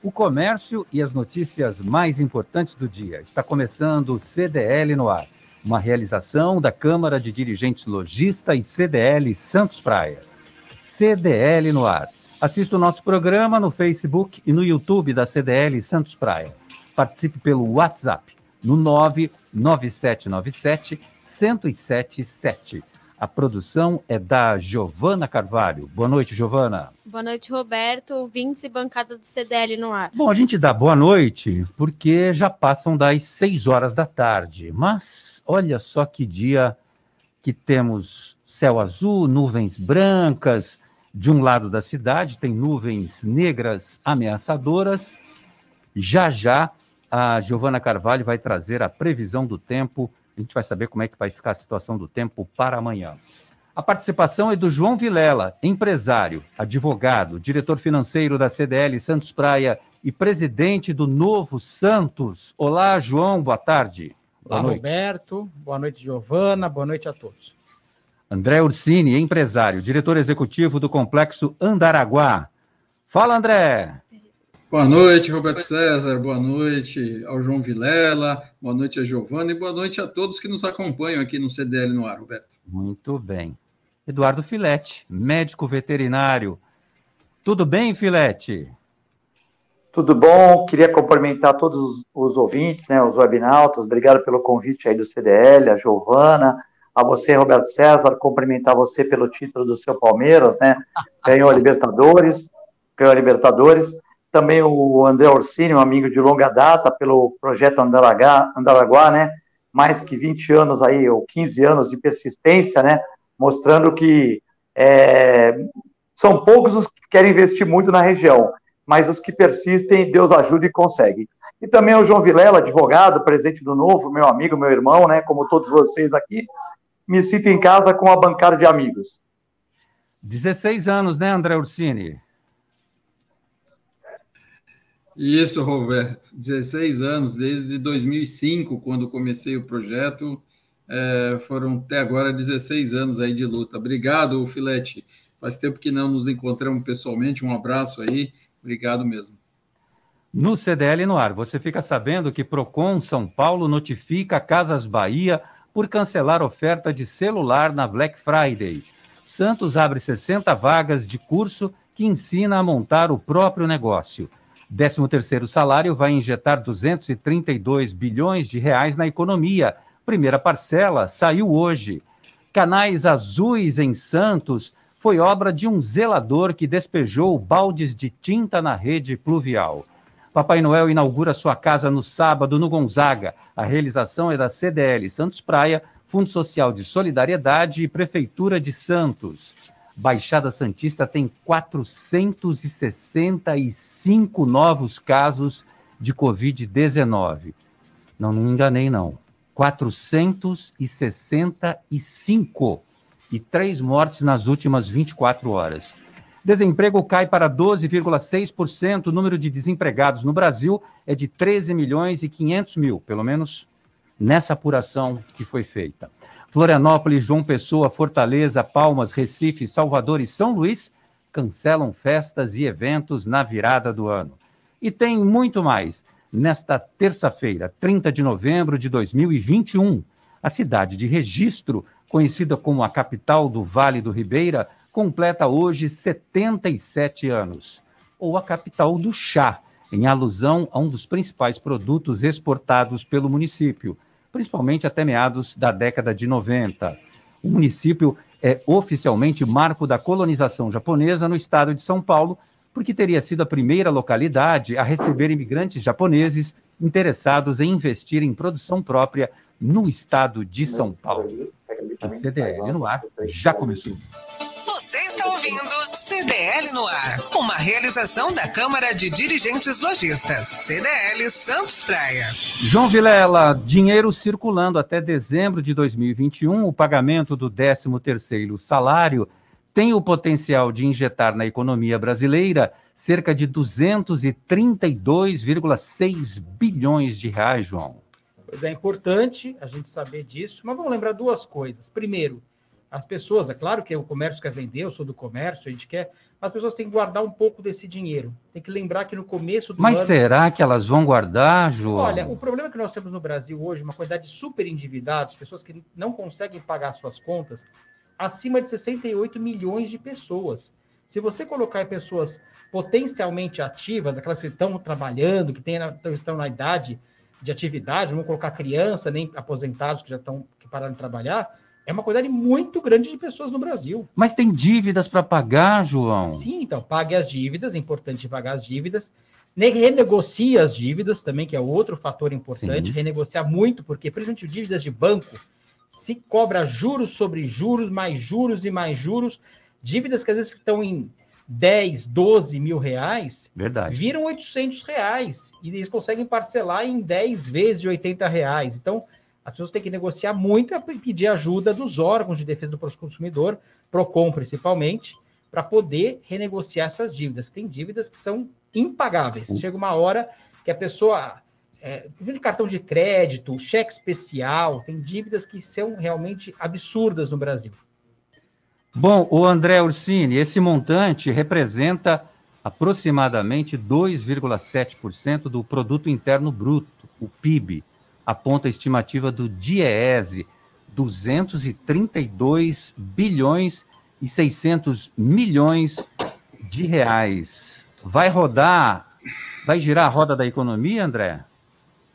O comércio e as notícias mais importantes do dia. Está começando o CDL no ar, uma realização da Câmara de Dirigentes Logista e CDL Santos Praia. CDL no ar. Assista o nosso programa no Facebook e no YouTube da CDL Santos Praia. Participe pelo WhatsApp no 99797 1077. A produção é da Giovana Carvalho. Boa noite, Giovana. Boa noite, Roberto. Ouvintes e bancada do CDL no ar. Bom, a gente dá boa noite porque já passam das 6 horas da tarde. Mas olha só que dia que temos céu azul, nuvens brancas. De um lado da cidade tem nuvens negras ameaçadoras. Já já a Giovana Carvalho vai trazer a previsão do tempo a gente vai saber como é que vai ficar a situação do tempo para amanhã. A participação é do João Vilela, empresário, advogado, diretor financeiro da CDL Santos Praia e presidente do Novo Santos. Olá, João, boa tarde. Boa Olá, noite. Roberto. Boa noite, Giovana. Boa noite a todos. André Ursini, empresário, diretor executivo do Complexo Andaraguá. Fala, André. Boa noite, Roberto César. Boa noite ao João Vilela. Boa noite a Giovana e boa noite a todos que nos acompanham aqui no CDL no ar, Roberto. Muito bem. Eduardo Filete, médico veterinário. Tudo bem, Filete? Tudo bom. Queria cumprimentar todos os ouvintes, né, os webinautas. Obrigado pelo convite aí do CDL, a Giovana, a você, Roberto César, cumprimentar você pelo título do seu Palmeiras, né? Ganhou a Libertadores, ganhou a Libertadores também o André Orsini, um amigo de longa data, pelo projeto Andaraguá, Andaraguá, né? Mais que 20 anos aí, ou 15 anos de persistência, né? Mostrando que é, são poucos os que querem investir muito na região, mas os que persistem, Deus ajuda e consegue. E também o João Vilela, advogado, presidente do Novo, meu amigo, meu irmão, né? Como todos vocês aqui, me sinto em casa com a bancada de amigos. 16 anos, né, André Ursini? Isso, Roberto. 16 anos, desde 2005, quando comecei o projeto, é, foram até agora 16 anos aí de luta. Obrigado, Filete. Faz tempo que não nos encontramos pessoalmente. Um abraço aí. Obrigado mesmo. No CDL no ar, você fica sabendo que Procon São Paulo notifica Casas Bahia por cancelar oferta de celular na Black Friday. Santos abre 60 vagas de curso que ensina a montar o próprio negócio. 13º salário vai injetar 232 bilhões de reais na economia. Primeira parcela saiu hoje. Canais azuis em Santos foi obra de um zelador que despejou baldes de tinta na rede pluvial. Papai Noel inaugura sua casa no sábado no Gonzaga. A realização é da CDL Santos Praia, Fundo Social de Solidariedade e Prefeitura de Santos. Baixada Santista tem 465 novos casos de Covid-19. Não, me enganei, não. 465 e três mortes nas últimas 24 horas. Desemprego cai para 12,6%. O número de desempregados no Brasil é de 13 milhões e 500 mil, pelo menos nessa apuração que foi feita. Florianópolis, João Pessoa, Fortaleza, Palmas, Recife, Salvador e São Luís cancelam festas e eventos na virada do ano. E tem muito mais. Nesta terça-feira, 30 de novembro de 2021, a cidade de Registro, conhecida como a capital do Vale do Ribeira, completa hoje 77 anos. Ou a capital do chá, em alusão a um dos principais produtos exportados pelo município, principalmente até meados da década de 90. O município é oficialmente marco da colonização japonesa no estado de São Paulo, porque teria sido a primeira localidade a receber imigrantes japoneses interessados em investir em produção própria no estado de São Paulo. O CDL no ar já começou. Você está ouvindo CDL no ar, uma realização da Câmara de Dirigentes Lojistas, CDL Santos Praia. João Vilela, dinheiro circulando até dezembro de 2021, o pagamento do 13º salário tem o potencial de injetar na economia brasileira cerca de 232,6 bilhões de reais, João. Pois é importante a gente saber disso, mas vamos lembrar duas coisas. Primeiro, as pessoas, é claro que o comércio quer vender, eu sou do comércio, a gente quer, mas as pessoas têm que guardar um pouco desse dinheiro. Tem que lembrar que no começo do Mas ano... será que elas vão guardar, João? Olha, o problema que nós temos no Brasil hoje, uma quantidade de super endividados, pessoas que não conseguem pagar suas contas, acima de 68 milhões de pessoas. Se você colocar pessoas potencialmente ativas, aquelas que estão trabalhando, que tem, estão na idade de atividade, não colocar criança, nem aposentados que já estão que pararam de trabalhar, é uma quantidade muito grande de pessoas no Brasil. Mas tem dívidas para pagar, João? Sim, então, pague as dívidas, é importante pagar as dívidas. Renegocie as dívidas também, que é outro fator importante. Sim. Renegociar muito, porque, principalmente dívidas de banco, se cobra juros sobre juros, mais juros e mais juros. Dívidas que às vezes estão em 10, 12 mil reais, Verdade. viram 800 reais. E eles conseguem parcelar em 10 vezes de 80 reais. Então, as pessoas têm que negociar muito e pedir ajuda dos órgãos de defesa do consumidor, PROCON principalmente, para poder renegociar essas dívidas. Tem dívidas que são impagáveis. Chega uma hora que a pessoa. É, cartão de crédito, cheque especial, tem dívidas que são realmente absurdas no Brasil. Bom, o André Ursini, esse montante representa aproximadamente 2,7% do produto interno bruto, o PIB aponta a estimativa do DIEESE, 232 bilhões e 600 milhões de reais. Vai rodar, vai girar a roda da economia, André?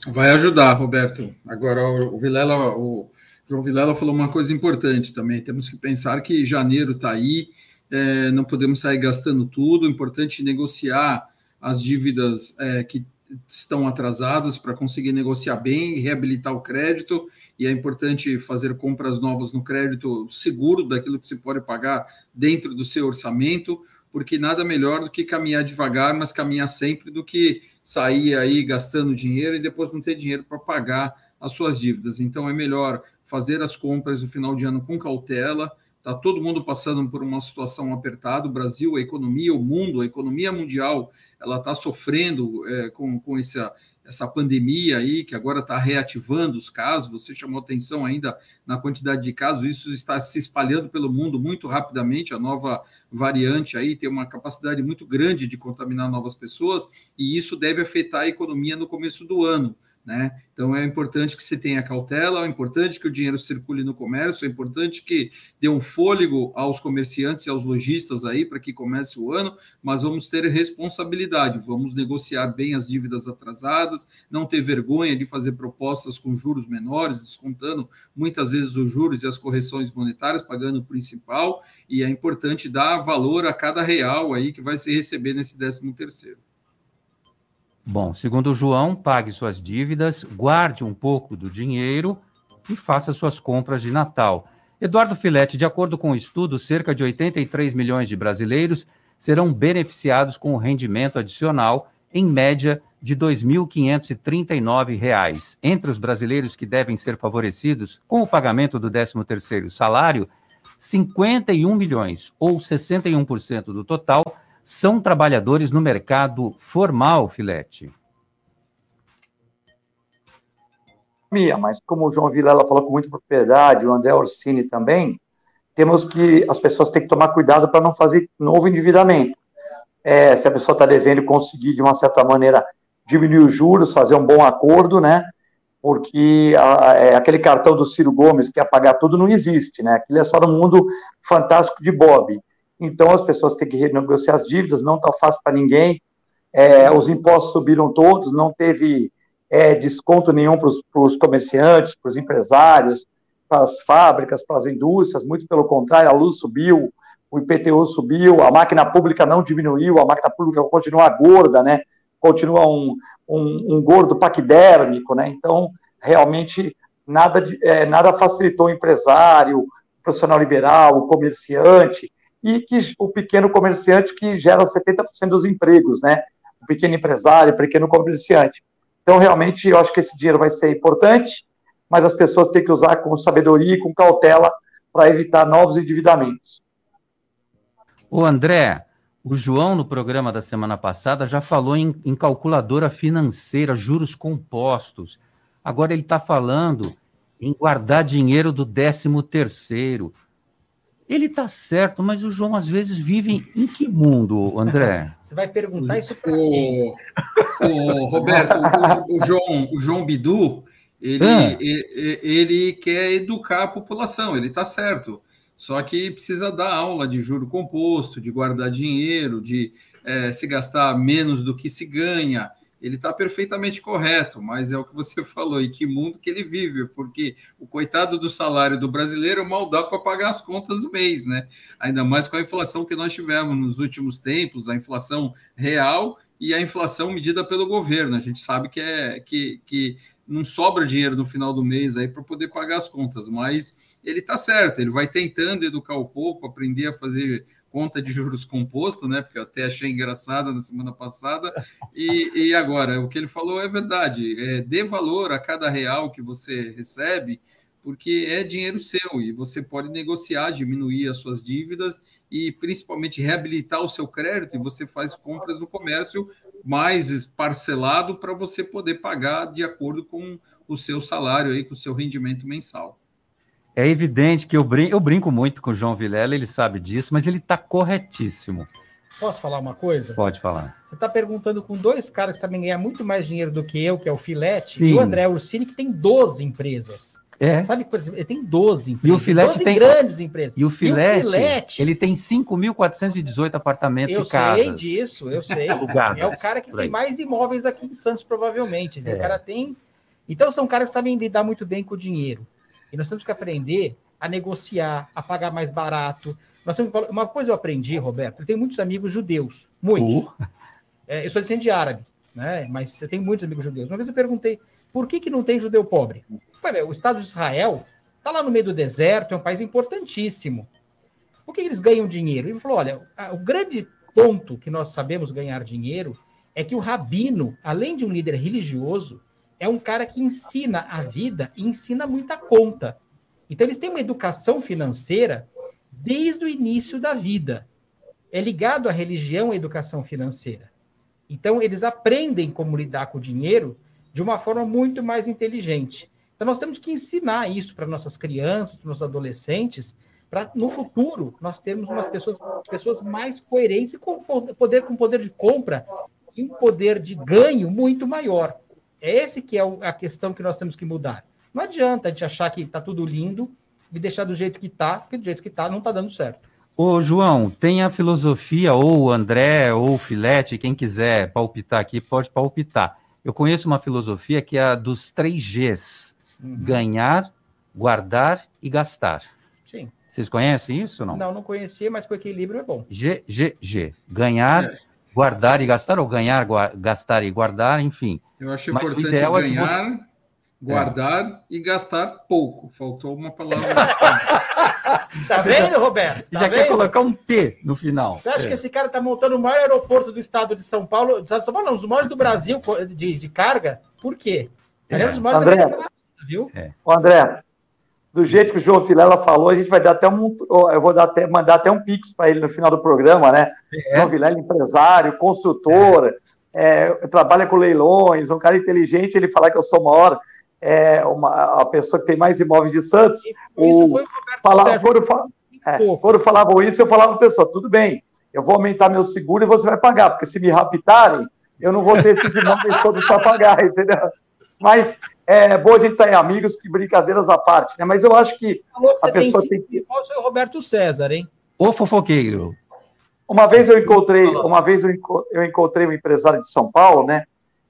Vai ajudar, Roberto. Agora, o Vilela, o João Vilela falou uma coisa importante também. Temos que pensar que janeiro está aí, é, não podemos sair gastando tudo. É importante negociar as dívidas é, que estão atrasadas para conseguir negociar bem, reabilitar o crédito, e é importante fazer compras novas no crédito seguro daquilo que se pode pagar dentro do seu orçamento, porque nada melhor do que caminhar devagar, mas caminhar sempre do que sair aí gastando dinheiro e depois não ter dinheiro para pagar as suas dívidas. Então é melhor fazer as compras no final de ano com cautela, Está todo mundo passando por uma situação apertada. O Brasil, a economia, o mundo, a economia mundial, ela está sofrendo é, com, com essa, essa pandemia aí, que agora está reativando os casos. Você chamou atenção ainda na quantidade de casos, isso está se espalhando pelo mundo muito rapidamente. A nova variante aí tem uma capacidade muito grande de contaminar novas pessoas, e isso deve afetar a economia no começo do ano. Né? Então é importante que se tenha cautela, é importante que o dinheiro circule no comércio, é importante que dê um fôlego aos comerciantes e aos lojistas aí para que comece o ano, mas vamos ter responsabilidade, vamos negociar bem as dívidas atrasadas, não ter vergonha de fazer propostas com juros menores, descontando muitas vezes os juros e as correções monetárias, pagando o principal, e é importante dar valor a cada real aí que vai se receber nesse 13 terceiro. Bom, segundo João, pague suas dívidas, guarde um pouco do dinheiro e faça suas compras de Natal. Eduardo Filete, de acordo com o estudo, cerca de 83 milhões de brasileiros serão beneficiados com o rendimento adicional, em média, de R$ 2.539. Entre os brasileiros que devem ser favorecidos com o pagamento do 13º salário, 51 milhões, ou 61% do total, são trabalhadores no mercado formal, Filete? economia, mas como o João Vilela falou com muita propriedade, o André Orsini também, temos que, as pessoas têm que tomar cuidado para não fazer novo endividamento. É, se a pessoa está devendo, conseguir, de uma certa maneira, diminuir os juros, fazer um bom acordo, né? Porque a, é, aquele cartão do Ciro Gomes que ia pagar tudo não existe, né? Aquilo é só no mundo fantástico de Bob. Então as pessoas têm que renegociar as dívidas, não está fácil para ninguém. É, os impostos subiram todos, não teve é, desconto nenhum para os comerciantes, para os empresários, para as fábricas, para as indústrias, muito pelo contrário, a luz subiu, o IPTU subiu, a máquina pública não diminuiu, a máquina pública continua gorda, né? Continua um, um, um gordo paquidérmico, né? Então, realmente, nada, é, nada facilitou o empresário, o profissional liberal, o comerciante, e que o pequeno comerciante que gera 70% dos empregos, né? O pequeno empresário, o pequeno comerciante. Então, realmente, eu acho que esse dinheiro vai ser importante, mas as pessoas têm que usar com sabedoria e com cautela para evitar novos endividamentos. O André, o João, no programa da semana passada, já falou em, em calculadora financeira, juros compostos. Agora ele está falando em guardar dinheiro do 13 terceiro. Ele está certo, mas o João às vezes vive em que mundo, André? Você vai perguntar isso para o, o Roberto, o, o, João, o João Bidu, ele, ah. ele, ele, quer educar a população, ele está certo. Só que precisa dar aula de juro composto, de guardar dinheiro, de é, se gastar menos do que se ganha. Ele está perfeitamente correto, mas é o que você falou, e que mundo que ele vive, porque o coitado do salário do brasileiro mal dá para pagar as contas do mês, né? Ainda mais com a inflação que nós tivemos nos últimos tempos, a inflação real e a inflação medida pelo governo. A gente sabe que é que, que não sobra dinheiro no final do mês aí para poder pagar as contas, mas ele está certo, ele vai tentando educar o povo, aprender a fazer conta de juros composto, né? Porque eu até achei engraçada na semana passada. E, e agora, o que ele falou é verdade. É, dê valor a cada real que você recebe, porque é dinheiro seu e você pode negociar, diminuir as suas dívidas e principalmente reabilitar o seu crédito. E você faz compras no comércio mais parcelado para você poder pagar de acordo com o seu salário aí, com o seu rendimento mensal. É evidente que eu brinco, eu brinco muito com o João Vilela, ele sabe disso, mas ele está corretíssimo. Posso falar uma coisa? Pode falar. Você está perguntando com dois caras que sabem ganhar muito mais dinheiro do que eu, que é o Filete, Sim. e o André Ursini, que tem 12 empresas. É. Sabe, por exemplo, ele tem 12 empresas. E o Filete tem grandes empresas. E o Filete, e o Filete ele tem 5.418 apartamentos eu e casas. Eu sei disso, eu sei. é o cara que tem mais imóveis aqui em Santos, provavelmente. Né? É. O cara tem. Então são caras que sabem lidar muito bem com o dinheiro. E nós temos que aprender a negociar, a pagar mais barato. Nós temos... Uma coisa eu aprendi, Roberto, eu tenho muitos amigos judeus, muitos. Uh. É, eu sou descendente de árabe, né? mas eu tenho muitos amigos judeus. Uma vez eu perguntei, por que, que não tem judeu pobre? o Estado de Israel está lá no meio do deserto, é um país importantíssimo. Por que eles ganham dinheiro? Ele falou: olha, o grande ponto que nós sabemos ganhar dinheiro é que o rabino, além de um líder religioso, é um cara que ensina a vida e ensina muita conta. Então, eles têm uma educação financeira desde o início da vida. É ligado à religião e à educação financeira. Então, eles aprendem como lidar com o dinheiro de uma forma muito mais inteligente. Então, nós temos que ensinar isso para nossas crianças, para nossos adolescentes, para no futuro nós termos umas pessoas, pessoas mais coerentes e com poder, com poder de compra e um poder de ganho muito maior. É esse que é a questão que nós temos que mudar. Não adianta a gente achar que está tudo lindo e deixar do jeito que está, porque do jeito que está não está dando certo. Ô, João, tem a filosofia, ou o André, ou o Filete, quem quiser palpitar aqui, pode palpitar. Eu conheço uma filosofia que é a dos três Gs Uhum. Ganhar, guardar e gastar. Sim. Vocês conhecem isso não? Não, não conhecia, mas com equilíbrio é bom. G, G, G. Ganhar, é. Guardar e gastar, ou ganhar, gastar e guardar, enfim. Eu acho mas importante ganhar, é você... guardar é. e gastar pouco. Faltou uma palavra. tá vendo, Roberto? Tá Já vendo? quer colocar um P no final. Você acha é. que esse cara tá montando o maior aeroporto do estado de São Paulo? De São Paulo não, os maiores do Brasil de, de carga? Por quê? É. é um dos maiores André, viu? É. André, do jeito que o João Filela falou, a gente vai dar até um. Eu vou dar até, mandar até um pix para ele no final do programa, né? É. João Vilela, empresário, construtor, é. É, trabalha com leilões, um cara inteligente, ele falar que eu sou maior é, uma, a pessoa que tem mais imóveis de Santos, o, falava, quando, é, quando falavam isso, eu falava para pessoa, tudo bem, eu vou aumentar meu seguro e você vai pagar, porque se me raptarem, eu não vou ter esses imóveis todos para pagar, entendeu? Mas é bom a gente estar tá em amigos, que brincadeiras à parte, né? Mas eu acho que a pessoa tem, que. Qual é o Roberto César, hein? O fofoqueiro. Uma vez eu encontrei, uma vez eu encontrei um empresário de São Paulo, né?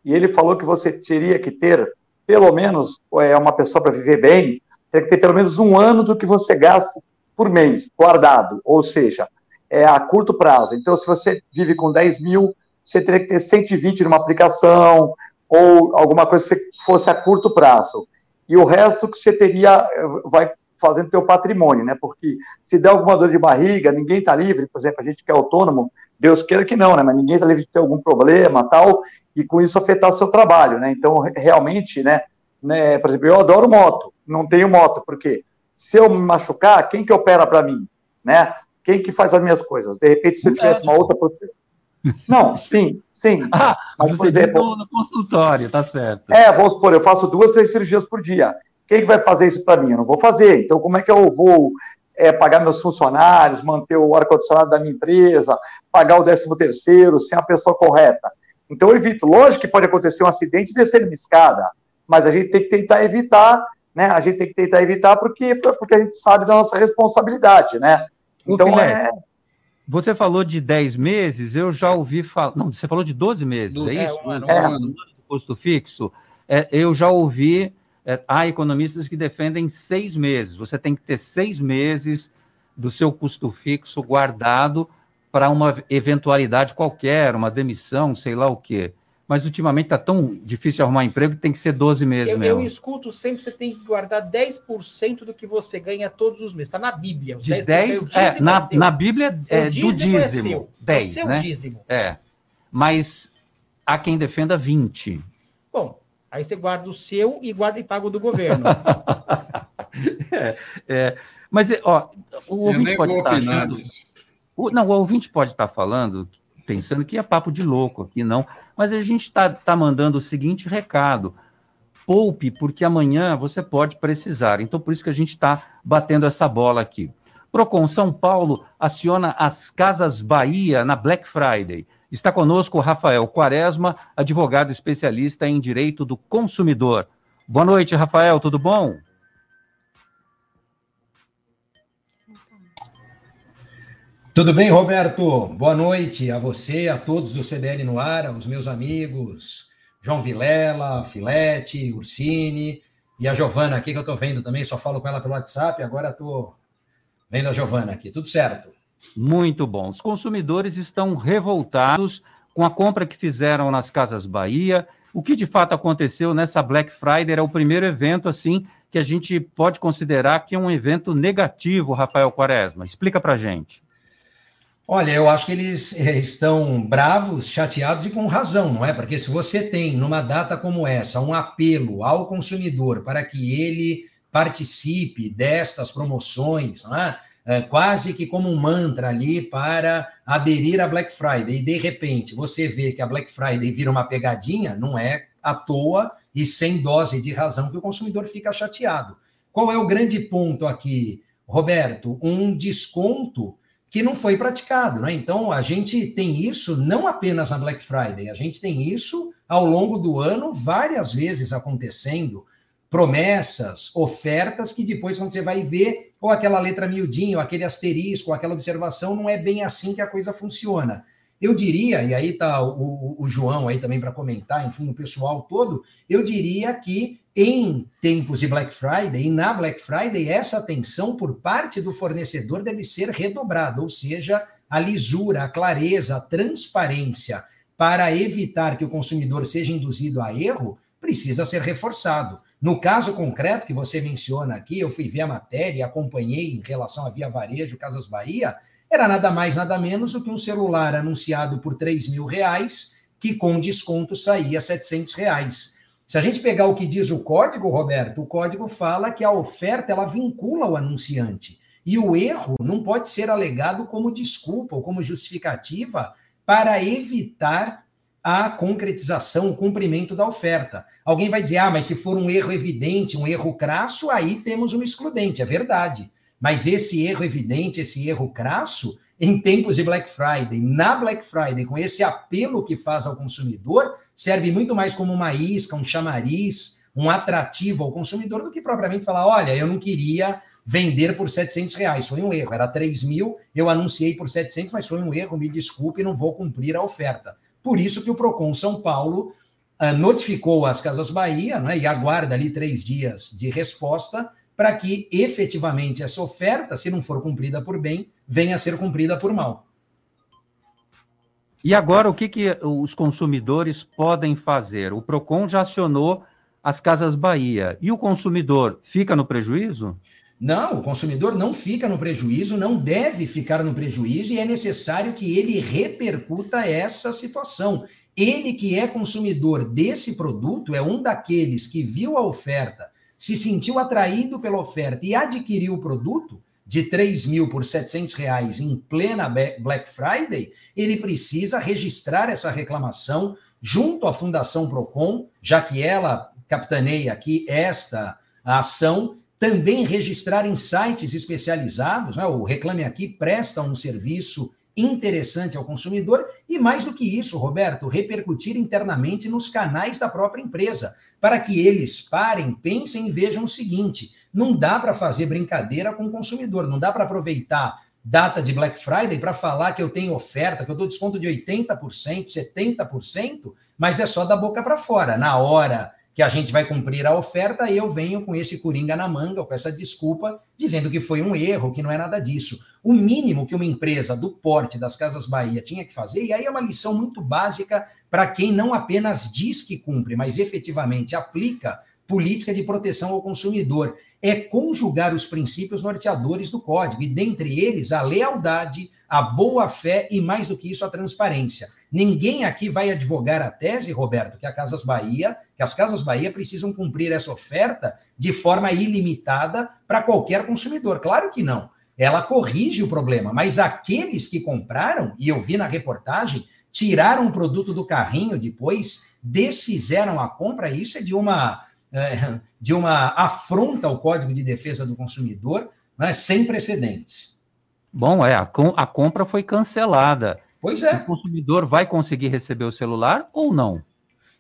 E ele falou que você teria que ter, pelo menos, é, uma pessoa para viver bem, teria que ter pelo menos um ano do que você gasta por mês, guardado. Ou seja, é a curto prazo. Então, se você vive com 10 mil, você teria que ter 120 numa aplicação, ou alguma coisa que fosse a curto prazo. E o resto que você teria, vai fazendo teu patrimônio, né? Porque se der alguma dor de barriga, ninguém está livre, por exemplo, a gente que é autônomo, Deus queira que não, né? Mas ninguém está livre de ter algum problema, tal, e com isso afetar seu trabalho, né? Então, realmente, né, né, por exemplo, eu adoro moto, não tenho moto, porque se eu me machucar, quem que opera para mim, né? Quem que faz as minhas coisas? De repente, se eu tivesse uma outra não, sim, sim. Ah, mas, você exemplo, no, consultório, tá certo. É, vamos supor, eu faço duas, três cirurgias por dia. Quem que vai fazer isso para mim? Eu não vou fazer. Então, como é que eu vou é, pagar meus funcionários, manter o ar-condicionado da minha empresa, pagar o décimo terceiro, sem a pessoa correta? Então, eu evito. Lógico que pode acontecer um acidente e descer uma escada, mas a gente tem que tentar evitar, né? A gente tem que tentar evitar porque, porque a gente sabe da nossa responsabilidade, né? Então, é... Você falou de 10 meses, eu já ouvi falar. Não, você falou de 12 meses, é, é isso? Um ano, é. um ano. Posto fixo. É, eu já ouvi. É, há economistas que defendem seis meses. Você tem que ter seis meses do seu custo fixo guardado para uma eventualidade qualquer, uma demissão, sei lá o quê mas ultimamente está tão difícil arrumar emprego que tem que ser 12 meses eu, mesmo. Eu escuto sempre que você tem que guardar 10% do que você ganha todos os meses. Está na Bíblia. De 10%, 10 é, na, é na Bíblia é, do dízimo. É seu, 10, é o seu né? dízimo. É. Mas há quem defenda 20. Bom, aí você guarda o seu e guarda e paga o do governo. é, é, mas, ó, o ouvinte pode estar achando... O, não, o ouvinte pode estar falando, pensando que é papo de louco aqui, não. Mas a gente está tá mandando o seguinte recado: poupe, porque amanhã você pode precisar. Então, por isso que a gente está batendo essa bola aqui. Procon São Paulo aciona as Casas Bahia na Black Friday. Está conosco Rafael Quaresma, advogado especialista em direito do consumidor. Boa noite, Rafael, tudo bom? Tudo bem, Roberto? Boa noite a você, a todos do CDL no ar, aos meus amigos João Vilela, Filete, Ursini e a Giovana aqui que eu estou vendo também, só falo com ela pelo WhatsApp, agora estou vendo a Giovana aqui. Tudo certo? Muito bom. Os consumidores estão revoltados com a compra que fizeram nas Casas Bahia. O que de fato aconteceu nessa Black Friday é o primeiro evento assim que a gente pode considerar que é um evento negativo, Rafael Quaresma. Explica para gente. Olha, eu acho que eles eh, estão bravos, chateados e com razão, não é? Porque se você tem, numa data como essa, um apelo ao consumidor para que ele participe destas promoções, não é? É, quase que como um mantra ali para aderir à Black Friday, e de repente você vê que a Black Friday vira uma pegadinha, não é à toa e sem dose de razão que o consumidor fica chateado. Qual é o grande ponto aqui, Roberto? Um desconto que não foi praticado, né? Então a gente tem isso não apenas na Black Friday, a gente tem isso ao longo do ano várias vezes acontecendo, promessas, ofertas que depois quando você vai ver ou aquela letra miudinha, ou aquele asterisco, ou aquela observação, não é bem assim que a coisa funciona. Eu diria, e aí tá o, o João aí também para comentar, enfim, o pessoal todo, eu diria que em tempos de Black Friday e na Black Friday, essa atenção por parte do fornecedor deve ser redobrada, ou seja, a lisura, a clareza, a transparência para evitar que o consumidor seja induzido a erro precisa ser reforçado. No caso concreto que você menciona aqui, eu fui ver a matéria e acompanhei em relação à Via Varejo Casas Bahia, era nada mais, nada menos do que um celular anunciado por 3 mil reais, que com desconto saía 700 reais. Se a gente pegar o que diz o código, Roberto, o código fala que a oferta ela vincula o anunciante. E o erro não pode ser alegado como desculpa ou como justificativa para evitar a concretização, o cumprimento da oferta. Alguém vai dizer, ah, mas se for um erro evidente, um erro crasso, aí temos um excludente, é verdade. Mas esse erro evidente, esse erro crasso, em tempos de Black Friday, na Black Friday, com esse apelo que faz ao consumidor, serve muito mais como uma isca, um chamariz, um atrativo ao consumidor do que propriamente falar, olha, eu não queria vender por 700 reais, foi um erro, era 3 mil, eu anunciei por 700, mas foi um erro, me desculpe, não vou cumprir a oferta. Por isso que o PROCON São Paulo uh, notificou as Casas Bahia né, e aguarda ali três dias de resposta para que efetivamente essa oferta, se não for cumprida por bem, venha a ser cumprida por mal. E agora, o que, que os consumidores podem fazer? O PROCON já acionou as Casas Bahia. E o consumidor fica no prejuízo? Não, o consumidor não fica no prejuízo, não deve ficar no prejuízo e é necessário que ele repercuta essa situação. Ele que é consumidor desse produto é um daqueles que viu a oferta, se sentiu atraído pela oferta e adquiriu o produto, de 3 mil por 700 reais em plena Black Friday, ele precisa registrar essa reclamação junto à Fundação Procon, já que ela capitaneia aqui esta ação, também registrar em sites especializados, né? o Reclame Aqui presta um serviço interessante ao consumidor e mais do que isso, Roberto, repercutir internamente nos canais da própria empresa, para que eles parem, pensem e vejam o seguinte: não dá para fazer brincadeira com o consumidor, não dá para aproveitar data de Black Friday para falar que eu tenho oferta, que eu dou desconto de 80%, 70%, mas é só da boca para fora. Na hora que a gente vai cumprir a oferta, eu venho com esse coringa na manga, com essa desculpa, dizendo que foi um erro, que não é nada disso. O mínimo que uma empresa do porte das Casas Bahia tinha que fazer, e aí é uma lição muito básica para quem não apenas diz que cumpre, mas efetivamente aplica política de proteção ao consumidor, é conjugar os princípios norteadores do código, e dentre eles a lealdade, a boa-fé e, mais do que isso, a transparência. Ninguém aqui vai advogar a tese, Roberto, que a Casas Bahia, que as Casas Bahia precisam cumprir essa oferta de forma ilimitada para qualquer consumidor. Claro que não. Ela corrige o problema, mas aqueles que compraram, e eu vi na reportagem, tiraram o produto do carrinho depois, desfizeram a compra, isso é de uma de uma afronta ao Código de Defesa do Consumidor né, sem precedentes. Bom, é, a, a compra foi cancelada. Pois é. O consumidor vai conseguir receber o celular ou não?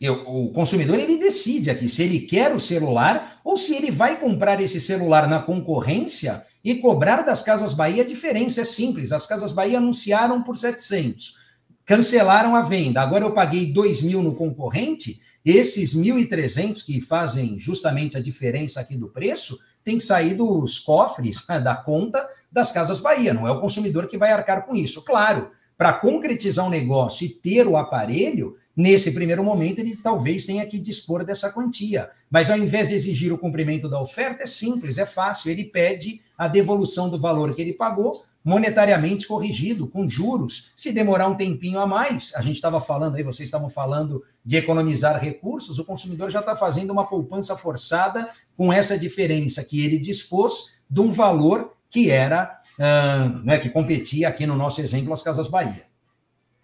Eu, o consumidor ele decide aqui se ele quer o celular ou se ele vai comprar esse celular na concorrência e cobrar das Casas Bahia a diferença. É simples, as Casas Bahia anunciaram por 700, cancelaram a venda, agora eu paguei 2 mil no concorrente, esses 1.300 que fazem justamente a diferença aqui do preço, tem que sair dos cofres da conta das Casas Bahia, não é o consumidor que vai arcar com isso. Claro, para concretizar um negócio e ter o aparelho, nesse primeiro momento ele talvez tenha que dispor dessa quantia. Mas ao invés de exigir o cumprimento da oferta, é simples, é fácil. Ele pede a devolução do valor que ele pagou monetariamente corrigido, com juros. Se demorar um tempinho a mais, a gente estava falando aí, vocês estavam falando de economizar recursos, o consumidor já está fazendo uma poupança forçada com essa diferença que ele dispôs de um valor que era, uh, né, que competia aqui no nosso exemplo, as Casas Bahia.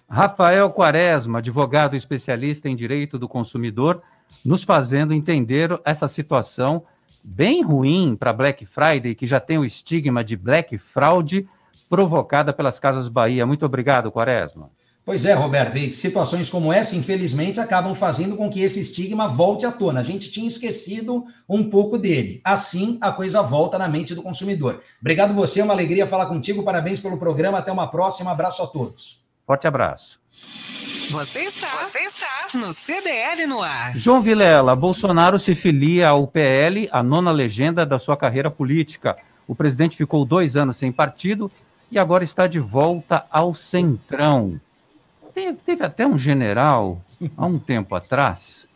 Rafael Quaresma, advogado especialista em direito do consumidor, nos fazendo entender essa situação bem ruim para Black Friday, que já tem o estigma de Black Fraud, provocada pelas Casas Bahia. Muito obrigado, Quaresma. Pois é, Roberto, e situações como essa, infelizmente, acabam fazendo com que esse estigma volte à tona. A gente tinha esquecido um pouco dele. Assim, a coisa volta na mente do consumidor. Obrigado você, é uma alegria falar contigo. Parabéns pelo programa. Até uma próxima. Abraço a todos. Forte abraço. Você está, você está no CDL no ar. João Vilela, Bolsonaro se filia ao PL, a nona legenda da sua carreira política. O presidente ficou dois anos sem partido e agora está de volta ao Centrão. Teve, teve até um general, há um tempo atrás.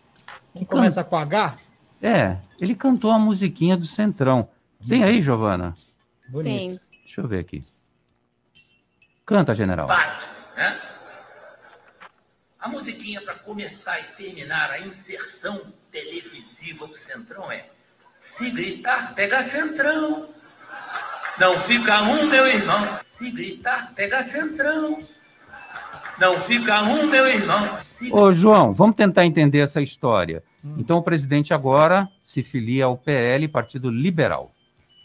Que começa com H? É, ele cantou a musiquinha do Centrão. Tem aí, Giovana? Bonito. Tem. Deixa eu ver aqui. Canta, general. Bate, né? A musiquinha para começar e terminar a inserção televisiva do Centrão é Se gritar, pega Centrão. Não fica um, meu irmão. Se gritar, pega centrão. Não fica um, meu irmão. Ô, João, vamos tentar entender essa história. Hum. Então, o presidente agora se filia ao PL, Partido Liberal.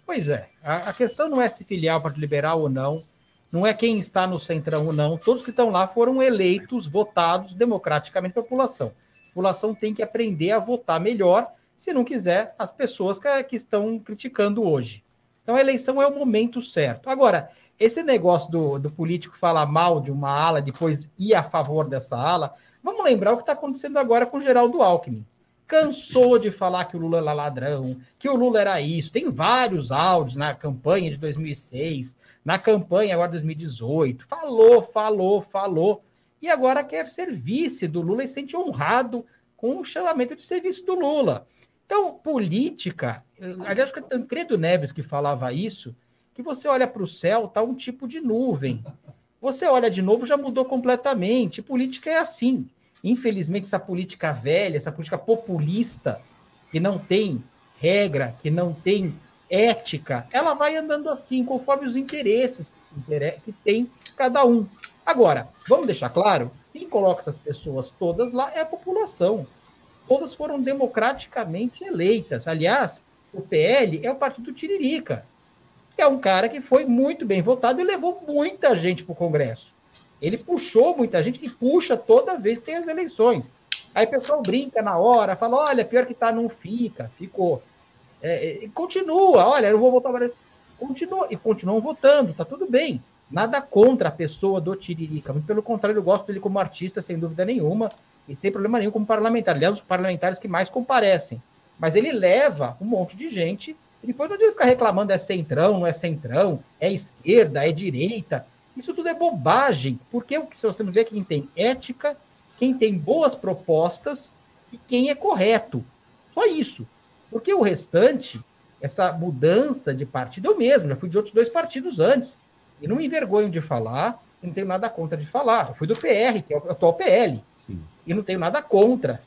Pois é. A, a questão não é se filiar ao Partido Liberal ou não. Não é quem está no centrão ou não. Todos que estão lá foram eleitos, votados democraticamente pela população. A população tem que aprender a votar melhor, se não quiser, as pessoas que, que estão criticando hoje. Então, a eleição é o momento certo. Agora, esse negócio do, do político falar mal de uma ala, depois ir a favor dessa ala, vamos lembrar o que está acontecendo agora com o Geraldo Alckmin. Cansou de falar que o Lula era ladrão, que o Lula era isso. Tem vários áudios na campanha de 2006, na campanha agora de 2018. Falou, falou, falou. E agora quer ser vice do Lula e sente honrado com o chamamento de serviço do Lula. Então, política, aliás, que é Tancredo Neves que falava isso, que você olha para o céu, tá um tipo de nuvem. Você olha de novo, já mudou completamente. Política é assim. Infelizmente, essa política velha, essa política populista, que não tem regra, que não tem ética, ela vai andando assim, conforme os interesses que tem cada um. Agora, vamos deixar claro: quem coloca essas pessoas todas lá é a população. Todas foram democraticamente eleitas. Aliás, o PL é o partido Tiririca é um cara que foi muito bem votado e levou muita gente para o Congresso. Ele puxou muita gente e puxa toda vez que tem as eleições. Aí o pessoal brinca na hora, fala: olha, pior que tá, não fica, ficou. É, é, continua, olha, eu vou votar. Continua, e continuam votando, tá tudo bem. Nada contra a pessoa do Tiririca, muito pelo contrário, eu gosto dele como artista, sem dúvida nenhuma, e sem problema nenhum como parlamentar. Aliás, os parlamentares que mais comparecem. Mas ele leva um monte de gente e depois não adianta ficar reclamando é centrão, não é centrão, é esquerda, é direita. Isso tudo é bobagem, porque se você não vê quem tem ética, quem tem boas propostas e quem é correto. Só isso. Porque o restante, essa mudança de partido, eu mesmo, já fui de outros dois partidos antes. E não me envergonho de falar, não tenho nada contra de falar. Eu fui do PR, que é o atual PL. Sim. E não tenho nada contra.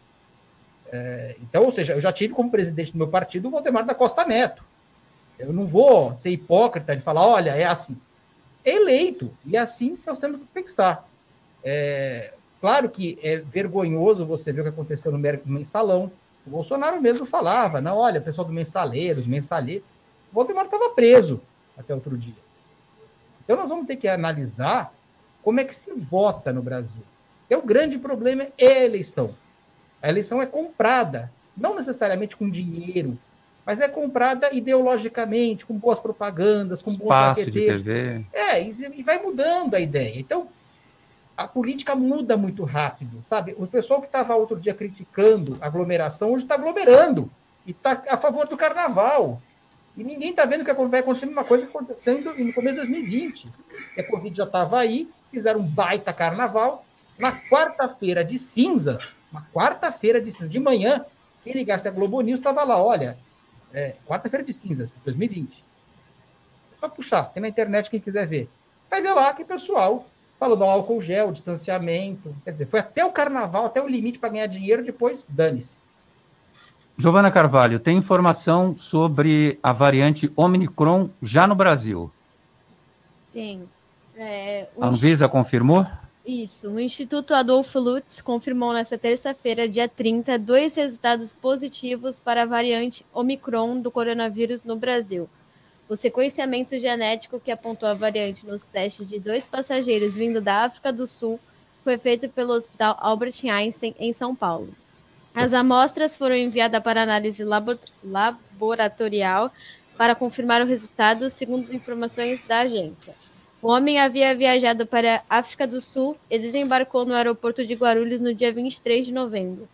É, então, ou seja, eu já tive como presidente do meu partido o Valdemar da Costa Neto. Eu não vou ser hipócrita de falar, olha, é assim. É eleito, e é assim que nós temos que pensar. É, claro que é vergonhoso você ver o que aconteceu no mensalão. O Bolsonaro mesmo falava, não, olha, pessoal do mensaleiros, mensaleiros. O Valdemar estava preso até outro dia. Então nós vamos ter que analisar como é que se vota no Brasil. É o grande problema é a eleição. A eleição é comprada, não necessariamente com dinheiro, mas é comprada ideologicamente, com boas propagandas, com Espaço bons de TV. É, e vai mudando a ideia. Então, a política muda muito rápido, sabe? O pessoal que estava outro dia criticando a aglomeração, hoje está aglomerando e está a favor do carnaval. E ninguém está vendo que vai acontecer a mesma coisa acontecendo no começo de 2020. A Covid já estava aí, fizeram um baita carnaval. Na quarta-feira de cinzas, uma quarta-feira de cinzas de manhã, quem ligasse a Globo News estava lá, olha, é, quarta-feira de cinzas, 2020. É só puxar, tem na internet quem quiser ver. Vai ver lá que o pessoal falou do álcool gel, distanciamento. Quer dizer, foi até o carnaval, até o limite para ganhar dinheiro, depois dane-se. Giovana Carvalho, tem informação sobre a variante Omicron já no Brasil? Tem. É, a Anvisa confirmou? Isso. O Instituto Adolfo Lutz confirmou nesta terça-feira, dia 30, dois resultados positivos para a variante Omicron do coronavírus no Brasil. O sequenciamento genético que apontou a variante nos testes de dois passageiros vindo da África do Sul foi feito pelo Hospital Albert Einstein, em São Paulo. As amostras foram enviadas para análise laboratorial para confirmar o resultado, segundo informações da agência. O homem havia viajado para a África do Sul e desembarcou no aeroporto de Guarulhos no dia 23 de novembro.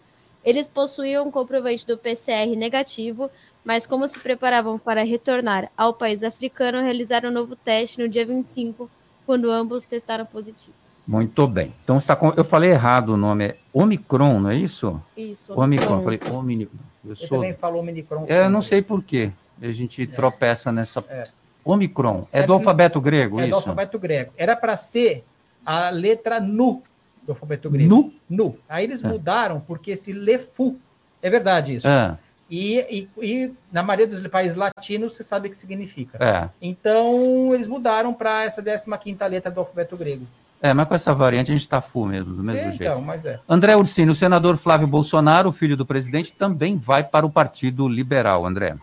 Eles possuíam um comprovante do PCR negativo, mas como se preparavam para retornar ao país africano, realizaram um novo teste no dia 25, quando ambos testaram positivos. Muito bem. Então está com... eu falei errado o nome, é Omicron, não é isso? Isso. Omicron. Falei Omicron. Eu, eu sou... também falou Omicron. É, eu não sei por quê. A gente é. tropeça nessa. É. Omicron. É, é do alfabeto grego, é isso? É do alfabeto grego. Era para ser a letra NU do alfabeto grego. NU? NU. Aí eles é. mudaram porque esse LeFu. É verdade isso. É. E, e, e, na maioria dos países latinos, você sabe o que significa. É. Então, eles mudaram para essa 15 letra do alfabeto grego. É, mas com essa variante a gente está full mesmo, do mesmo Então, jeito. mas é. André Ursini, o senador Flávio Bolsonaro, filho do presidente, também vai para o Partido Liberal, André.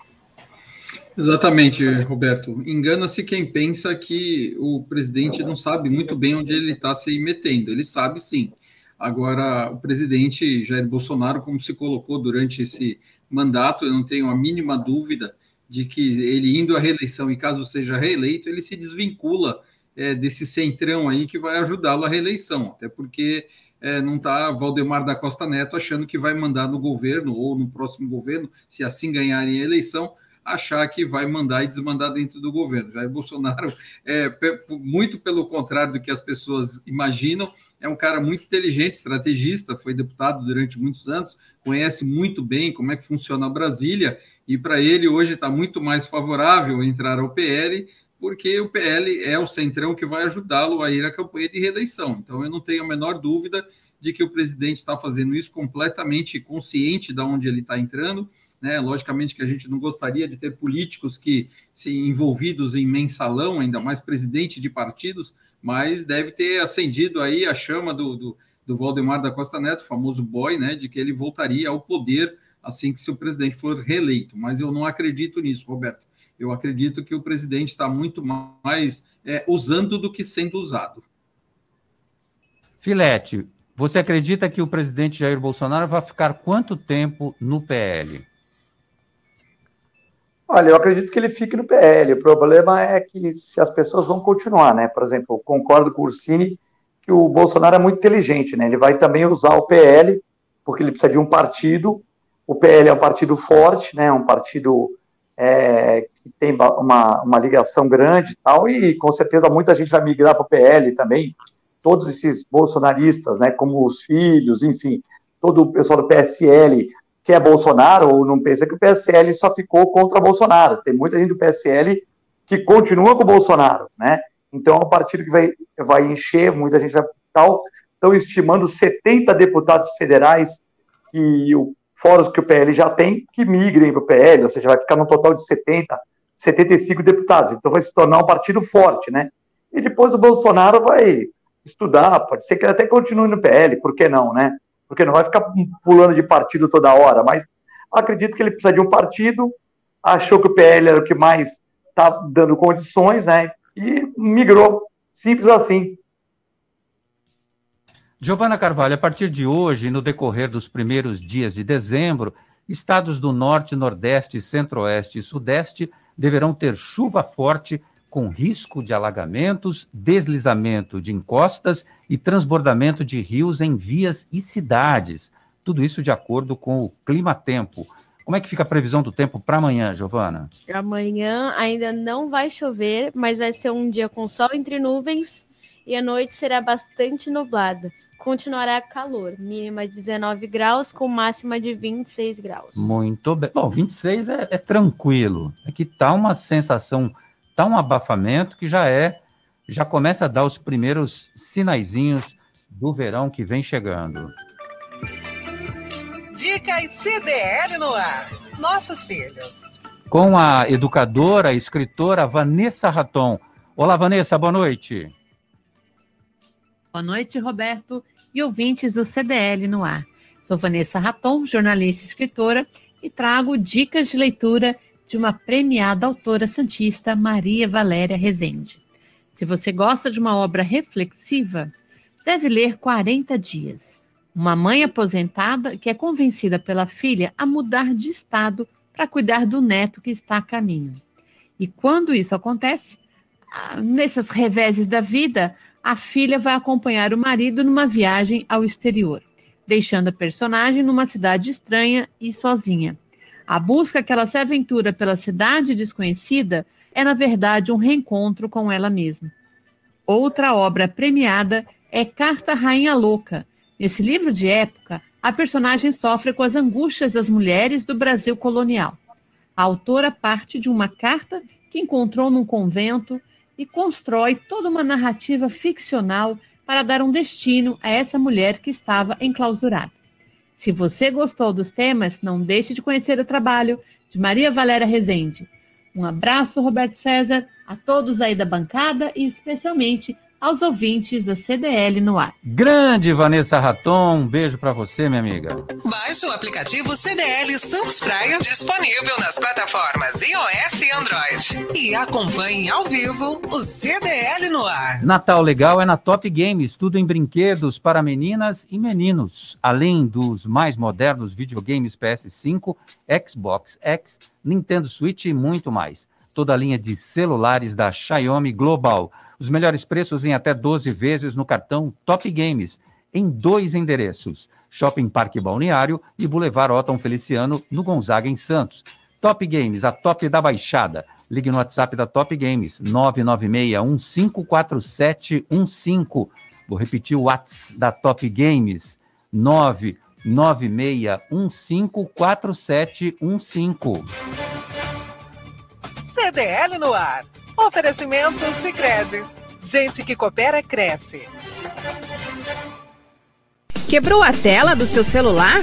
Exatamente, Roberto. Engana-se quem pensa que o presidente não sabe muito bem onde ele está se metendo. Ele sabe sim. Agora, o presidente Jair Bolsonaro, como se colocou durante esse mandato, eu não tenho a mínima dúvida de que ele indo à reeleição e caso seja reeleito, ele se desvincula é, desse centrão aí que vai ajudá-lo à reeleição, até porque é, não está Valdemar da Costa Neto achando que vai mandar no governo ou no próximo governo, se assim ganharem a eleição, achar que vai mandar e desmandar dentro do governo. Jair Bolsonaro, é, muito pelo contrário do que as pessoas imaginam, é um cara muito inteligente, estrategista, foi deputado durante muitos anos, conhece muito bem como é que funciona a Brasília, e para ele hoje está muito mais favorável entrar ao PL, porque o PL é o centrão que vai ajudá-lo a ir à campanha de reeleição. Então, eu não tenho a menor dúvida de que o presidente está fazendo isso completamente consciente de onde ele está entrando. Né? Logicamente que a gente não gostaria de ter políticos que se envolvidos em mensalão, ainda mais presidente de partidos, mas deve ter acendido aí a chama do, do, do Valdemar da Costa Neto, famoso boy, né, de que ele voltaria ao poder assim que se o presidente for reeleito. Mas eu não acredito nisso, Roberto. Eu acredito que o presidente está muito mais é, usando do que sendo usado. Filete, você acredita que o presidente Jair Bolsonaro vai ficar quanto tempo no PL? Olha, eu acredito que ele fique no PL. O problema é que se as pessoas vão continuar, né? Por exemplo, concordo com o Ursini que o Bolsonaro é muito inteligente, né? Ele vai também usar o PL, porque ele precisa de um partido. O PL é um partido forte, né? Um partido é, que tem uma, uma ligação grande e tal, e com certeza muita gente vai migrar para o PL também. Todos esses bolsonaristas, né? Como os filhos, enfim, todo o pessoal do PSL que é Bolsonaro ou não pensa que o PSL só ficou contra Bolsonaro. Tem muita gente do PSL que continua com o Bolsonaro, né? Então é um partido que vai, vai encher, muita gente vai tal. Estão estimando 70 deputados federais que o fora que o PL já tem, que migrem para o PL, ou seja, vai ficar num total de 70, 75 deputados. Então vai se tornar um partido forte, né? E depois o Bolsonaro vai estudar, pode ser que ele até continue no PL, por que não, né? Porque não vai ficar pulando de partido toda hora, mas acredito que ele precisa de um partido, achou que o PL era o que mais está dando condições, né? E migrou. Simples assim. Giovana Carvalho, a partir de hoje, no decorrer dos primeiros dias de dezembro, estados do Norte, Nordeste, Centro-Oeste e Sudeste deverão ter chuva forte com risco de alagamentos, deslizamento de encostas e transbordamento de rios em vias e cidades. Tudo isso de acordo com o clima-tempo. Como é que fica a previsão do tempo para amanhã, Giovana? Amanhã ainda não vai chover, mas vai ser um dia com sol entre nuvens e a noite será bastante nublada. Continuará calor, mínima de 19 graus com máxima de 26 graus. Muito bem. Bom, 26 é, é tranquilo. É que tá uma sensação, tá um abafamento que já é, já começa a dar os primeiros sinaizinhos do verão que vem chegando. Dicas CDL no ar. Nossos filhos. Com a educadora e escritora Vanessa Raton. Olá, Vanessa, boa noite. Boa noite, Roberto e ouvintes do CDL no ar. Sou Vanessa Raton, jornalista e escritora, e trago dicas de leitura de uma premiada autora santista, Maria Valéria Rezende. Se você gosta de uma obra reflexiva, deve ler 40 Dias. Uma mãe aposentada que é convencida pela filha a mudar de estado para cuidar do neto que está a caminho. E quando isso acontece, ah, nesses reveses da vida, a filha vai acompanhar o marido numa viagem ao exterior, deixando a personagem numa cidade estranha e sozinha. A busca que ela se aventura pela cidade desconhecida é, na verdade, um reencontro com ela mesma. Outra obra premiada é Carta Rainha Louca. Nesse livro de época, a personagem sofre com as angústias das mulheres do Brasil colonial. A autora parte de uma carta que encontrou num convento e constrói toda uma narrativa ficcional para dar um destino a essa mulher que estava enclausurada. Se você gostou dos temas, não deixe de conhecer o trabalho de Maria Valéria Rezende. Um abraço, Roberto César, a todos aí da bancada e especialmente aos ouvintes da CDL no ar. Grande Vanessa Raton, um beijo para você, minha amiga. Baixe o aplicativo CDL Santos Praia, disponível nas plataformas iOS e Android. E acompanhe ao vivo o CDL no ar. Natal legal é na Top Games, tudo em brinquedos para meninas e meninos, além dos mais modernos videogames PS5, Xbox X, Nintendo Switch e muito mais toda a linha de celulares da Xiaomi Global. Os melhores preços em até 12 vezes no cartão Top Games, em dois endereços: Shopping Parque Balneário e Boulevard Otton Feliciano, no Gonzaga, em Santos. Top Games, a top da Baixada. Ligue no WhatsApp da Top Games, 996-154715. Vou repetir o WhatsApp da Top Games, 996-154715. CDL no ar. Oferecimento Sicredi. Gente que coopera cresce. Quebrou a tela do seu celular?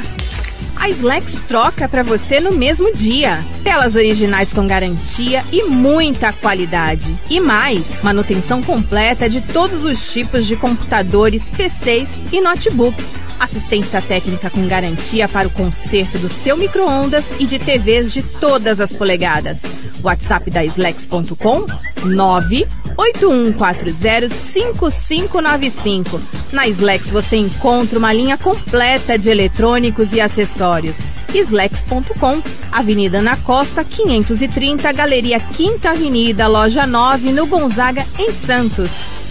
A Slex troca para você no mesmo dia. Telas originais com garantia e muita qualidade. E mais, manutenção completa de todos os tipos de computadores, PCs e notebooks. Assistência técnica com garantia para o conserto do seu micro-ondas e de TVs de todas as polegadas. WhatsApp da Slex.com 981405595. Na Slex você encontra uma linha completa de eletrônicos e acessórios. Slex.com, Avenida Ana Costa, 530, Galeria Quinta Avenida, Loja 9, no Gonzaga, em Santos.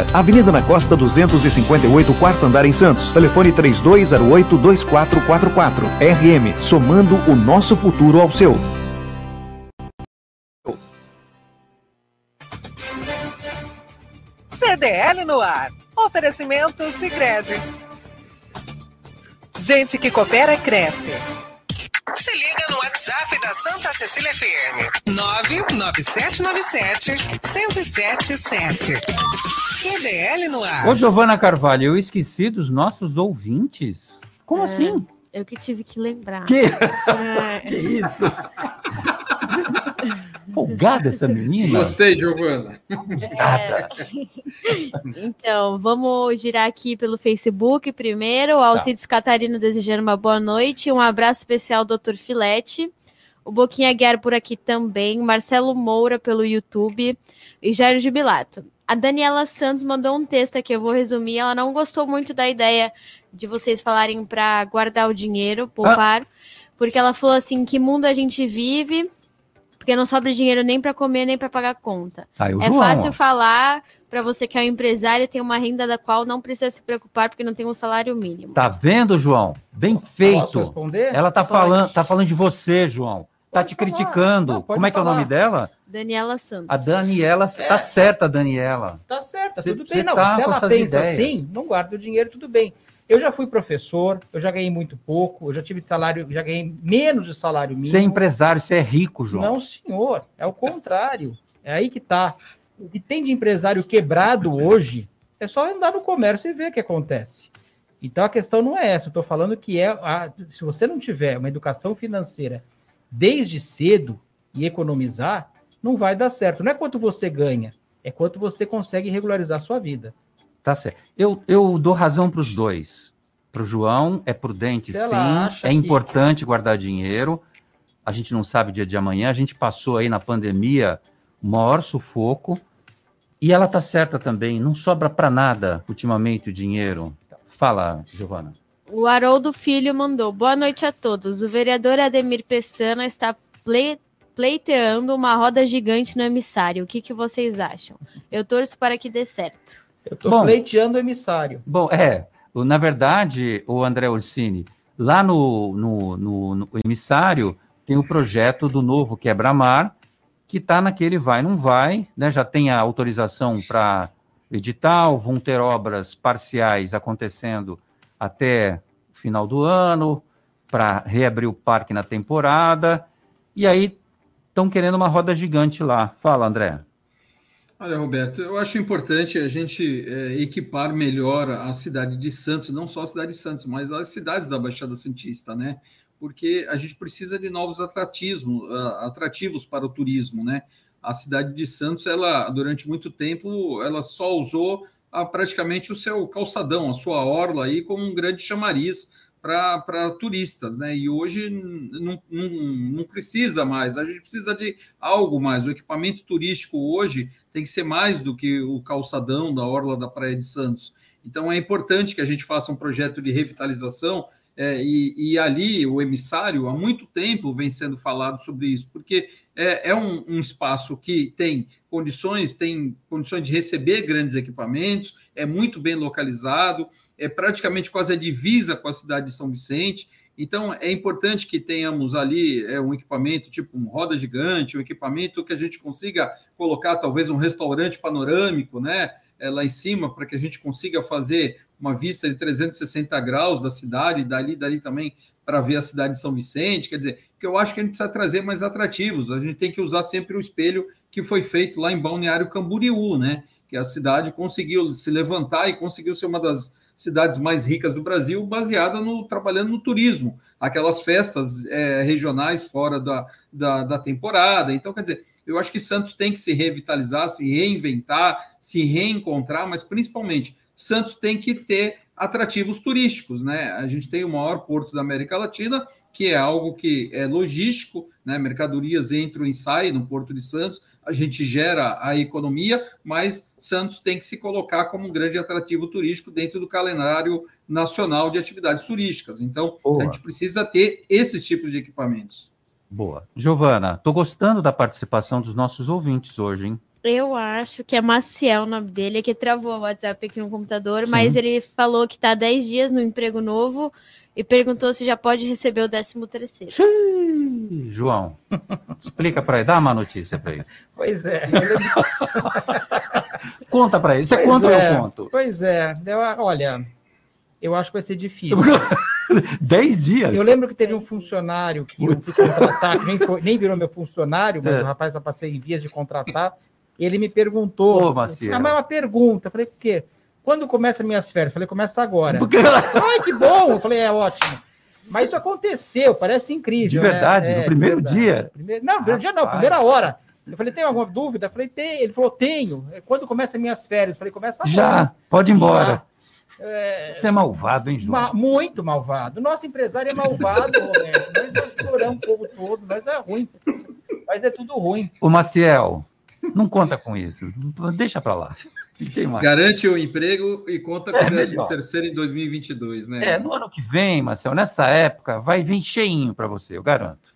Avenida na Costa 258, quarto andar em Santos. Telefone 3208-2444. RM, somando o nosso futuro ao seu. CDL no ar. Oferecimento Sicredi. Gente que coopera cresce. Se liga no WhatsApp da Santa Cecília FM. 99797 1077. QDL no ar. Ô, Giovana Carvalho, eu esqueci dos nossos ouvintes. Como É, assim? Eu que tive que lembrar. Que? É. Que isso? Folgada essa menina. Gostei, Giovana. Abusada. Então, vamos girar aqui pelo Facebook primeiro. O Alcides Catarino desejando uma boa noite. Um abraço especial, Dr. Filete. O Boquinha Guiar por aqui também. Marcelo Moura pelo YouTube. E Jairo Jubilato. A Daniela Santos mandou um texto aqui, eu vou resumir. Ela não gostou muito da ideia de vocês falarem para guardar o dinheiro, poupar, porque ela falou assim: que mundo a gente vive, porque não sobra dinheiro nem para comer, nem para pagar conta. O é João, fácil ó. falar para você que é um empresário e tem uma renda da qual não precisa se preocupar porque não tem um salário mínimo. Tá vendo, João? Bem Posso feito. responder? Ela tá Pode. falando, tá falando de você, João. Tá te criticando. Não, Como é que é o falar. nome dela? Daniela Santos. A Daniela. Tá certa, Daniela. Tá certo, Cê- tudo cê bem. Não, tá se com ela essas pensa ideias. assim, não guarda o dinheiro, tudo bem. Eu já fui professor, eu já ganhei muito pouco, eu já tive salário, já ganhei menos de salário mínimo. Você é empresário, você é rico, João. Não, senhor, é o contrário. É aí que tá. O que tem de empresário quebrado hoje é só andar no comércio e ver o que acontece. Então a questão não é essa. Eu estou falando que é a- se você não tiver uma educação financeira desde cedo e economizar, não vai dar certo. Não é quanto você ganha, é quanto você consegue regularizar a sua vida. Tá certo. Eu, eu dou razão para os dois. Para o João, é prudente, sim. É que- importante guardar dinheiro. A gente não sabe o dia de amanhã. A gente passou aí na pandemia o maior sufoco. E ela tá certa também. Não sobra para nada ultimamente o dinheiro. Fala, Giovana. O Haroldo Filho mandou: Boa noite a todos. O vereador Ademir Pestana está ple- pleiteando uma roda gigante no emissário. O que, que vocês acham? Eu torço para que dê certo. Eu estou Bom. pleiteando o emissário. Bom, é. Na verdade, o André Orsini, lá no, no, no- no emissário, tem o projeto do novo quebra-mar, que está naquele vai, não vai, né? Já tem a autorização para edital, vão ter obras parciais acontecendo até o final do ano, para reabrir o parque na temporada, e aí estão querendo uma roda gigante lá. Fala, André. Olha, Roberto, eu acho importante a gente é, equipar melhor a cidade de Santos, não só a cidade de Santos, mas as cidades da Baixada Santista, né? Porque a gente precisa de novos atrativos, atrativos para o turismo, né? A cidade de Santos, ela durante muito tempo, ela só usou a, praticamente o seu calçadão, a sua orla aí como um grande chamariz para turistas, né? E hoje não, não, não, precisa mais, a gente precisa de algo mais. O equipamento turístico hoje tem que ser mais do que o calçadão da Orla da Praia de Santos. Então é importante que a gente faça um projeto de revitalização é, e, e, ali o emissário há muito tempo vem sendo falado sobre isso, porque é, é um, um, espaço que tem condições, tem condições de receber grandes equipamentos, é muito bem localizado, é praticamente quase a divisa com a cidade de São Vicente. Então é importante que tenhamos ali é, um equipamento tipo um roda gigante, um equipamento que a gente consiga colocar talvez um restaurante panorâmico, né? É, lá em cima para que a gente consiga fazer uma vista de 360 graus da cidade, dali, dali também para ver a cidade de São Vicente. Quer dizer, que eu acho que a gente precisa trazer mais atrativos. A gente tem que usar sempre o espelho que foi feito lá em Balneário Camboriú, né? Que a cidade conseguiu se levantar e conseguiu ser uma das cidades mais ricas do Brasil, baseada no trabalhando no turismo, aquelas festas é, regionais fora da, da, da temporada. Então, quer dizer, eu acho que Santos tem que se revitalizar, se reinventar, se reencontrar, mas principalmente Santos tem que ter atrativos turísticos, né? A gente tem o maior porto da América Latina, que é algo que é logístico, né? Mercadorias entram e saem no Porto de Santos, a gente gera a economia, mas Santos tem que se colocar como um grande atrativo turístico dentro do calendário nacional de atividades turísticas. Então, Boa. a gente precisa ter esses tipos de equipamentos. Boa. Giovana, estou gostando da participação dos nossos ouvintes hoje, hein? Eu acho que é Maciel o nome dele, é que travou o WhatsApp aqui no computador, Sim. mas ele falou que está 10 dias no emprego novo e perguntou se já pode receber o 13 terceiro. João, explica para ele, dá uma notícia para ele. Pois é. conta para ele, você pois conta é, ou eu conto? Pois é, eu, olha, eu acho que vai ser difícil. Dez dias? Eu lembro que teve um funcionário que eu fui contratar, que nem, foi, nem virou meu funcionário, mas é. o rapaz já passei em vias de contratar. Ele me perguntou. Ô, Macia. Ah, mas uma pergunta. Eu falei, por quê? Quando começa minhas férias? Eu falei, começa agora. Ai, que bom! Eu falei, é ótimo. Mas isso aconteceu, parece incrível. De verdade, né? no é, primeiro verdade. dia. Primeiro... Não, no primeiro dia não, primeira hora. Eu falei, tem alguma dúvida? Eu falei, tem. Ele falou, tenho. Quando começa minhas férias? Eu falei, começa agora. Já, pode ir embora. Já. É... Você é malvado, hein, João? Ma muito malvado. Nosso empresário é malvado, Roberto. Nós, nós exploramos o povo todo, mas é ruim. Mas é tudo ruim. O Maciel, não conta com isso. Deixa para lá. Garante o emprego e conta com é o terceiro em 2022, né? É, no ano que vem, Marcel, nessa época, vai vir cheinho para você, eu garanto.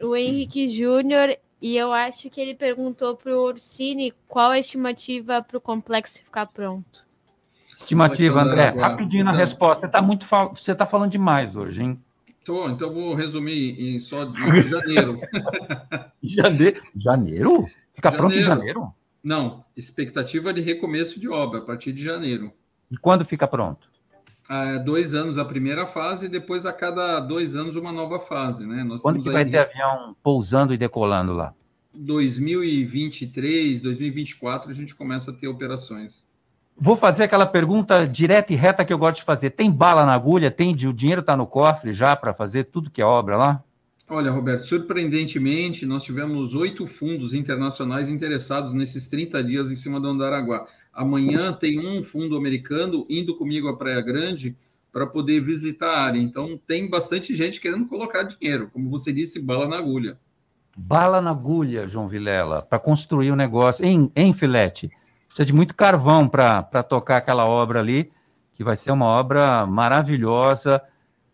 O Henrique Júnior, e eu acho que ele perguntou para o Ursini qual a estimativa para o complexo ficar pronto. Estimativa, André. Rapidinho na então, resposta. Você está muito você tá falando demais hoje, hein? Tô, então vou resumir em só de janeiro. janeiro? Janeiro? Fica janeiro. pronto em janeiro? Não, expectativa de recomeço de obra a partir de janeiro. E quando fica pronto? Há dois anos a primeira fase e depois a cada dois anos uma nova fase, né? Nós quando que vai ter avião pousando e decolando lá? 2023, 2024 a gente começa a ter operações. Vou fazer aquela pergunta direta e reta que eu gosto de fazer. Tem bala na agulha? Tem o dinheiro está no cofre já para fazer tudo que é obra lá? Olha, Roberto, surpreendentemente, nós tivemos oito fundos internacionais interessados nesses 30 dias em cima do Andaraguá. Amanhã tem um fundo americano indo comigo à Praia Grande para poder visitar a área. Então, tem bastante gente querendo colocar dinheiro, como você disse, bala na agulha. Bala na agulha, João Vilela, para construir o um negócio. Em, em Filete, precisa de muito carvão para tocar aquela obra ali, que vai ser uma obra maravilhosa,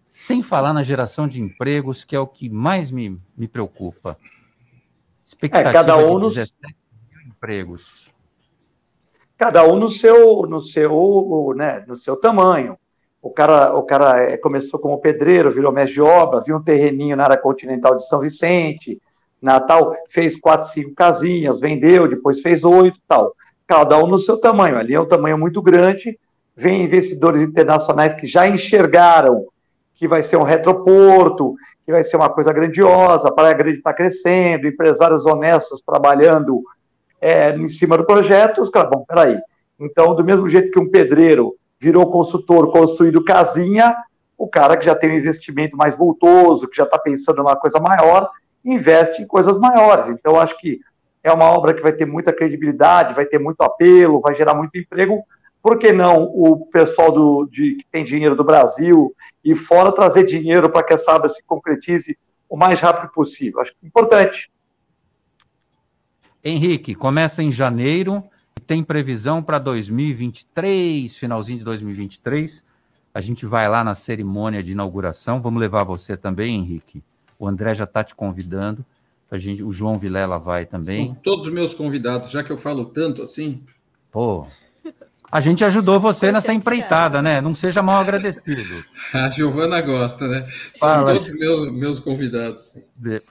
sem falar na geração de empregos, que é o que mais me, me preocupa. Expectativa é, cada um de 17 mil empregos. Cada um no seu, no seu, né, no seu tamanho. O cara, o cara é, começou como pedreiro, virou mestre de obra, viu um terreninho na área continental de São Vicente, Natal, fez quatro, cinco casinhas, vendeu, depois fez oito tal cada um no seu tamanho. Ali é um tamanho muito grande, vem investidores internacionais que já enxergaram que vai ser um retroporto, que vai ser uma coisa grandiosa, a Praia Grande está crescendo, empresários honestos trabalhando é, em cima do projeto, os caras, bom, peraí. Então, do mesmo jeito que um pedreiro virou consultor construindo casinha, o cara que já tem um investimento mais voltoso, que já está pensando numa coisa maior, investe em coisas maiores. Então, acho que é uma obra que vai ter muita credibilidade, vai ter muito apelo, vai gerar muito emprego. Por que não o pessoal do, de, que tem dinheiro do Brasil e fora trazer dinheiro para que essa obra se concretize o mais rápido possível? Acho que é importante. Henrique, começa em janeiro, tem previsão para 2023, finalzinho de 2023. A gente vai lá na cerimônia de inauguração. Vamos levar você também, Henrique. O André já está te convidando. A gente, o João Vilela vai também. São todos meus convidados, já que eu falo tanto assim. Pô, a gente ajudou você nessa empreitada, né? Não seja mal agradecido. A Giovana gosta, né? São Fala. todos meus, meus convidados.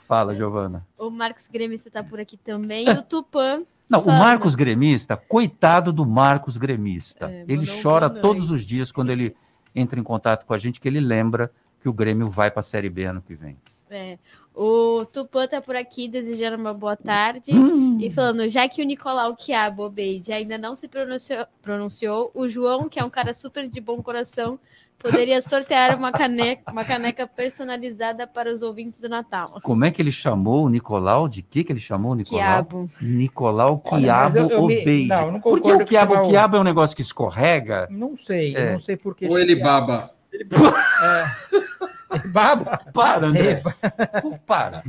Fala, Giovana. O Marcos Gremista está por aqui também. E o Tupã. Não, Fala. o Marcos Gremista, coitado do Marcos Gremista. É, ele chora todos os dias quando ele entra em contato com a gente, que ele lembra que o Grêmio vai para a Série B ano que vem. É. O Tupã tá por aqui desejando uma boa tarde hum. e falando, já que o Nicolau Quiabo Obeide ainda não se pronunciou, pronunciou, o João, que é um cara super de bom coração, poderia sortear uma caneca, uma caneca personalizada para os ouvintes do Natal. Como é que ele chamou o Nicolau? De que que ele chamou o Nicolau? Quiabo. Nicolau Quiabo Olha, eu, eu Obeide. Não, não Por que o Quiabo, o Quiabo é um negócio que escorrega? Não sei, é. não sei por que. Ou ele baba. Ele baba. É. Baba. Para, André. Para.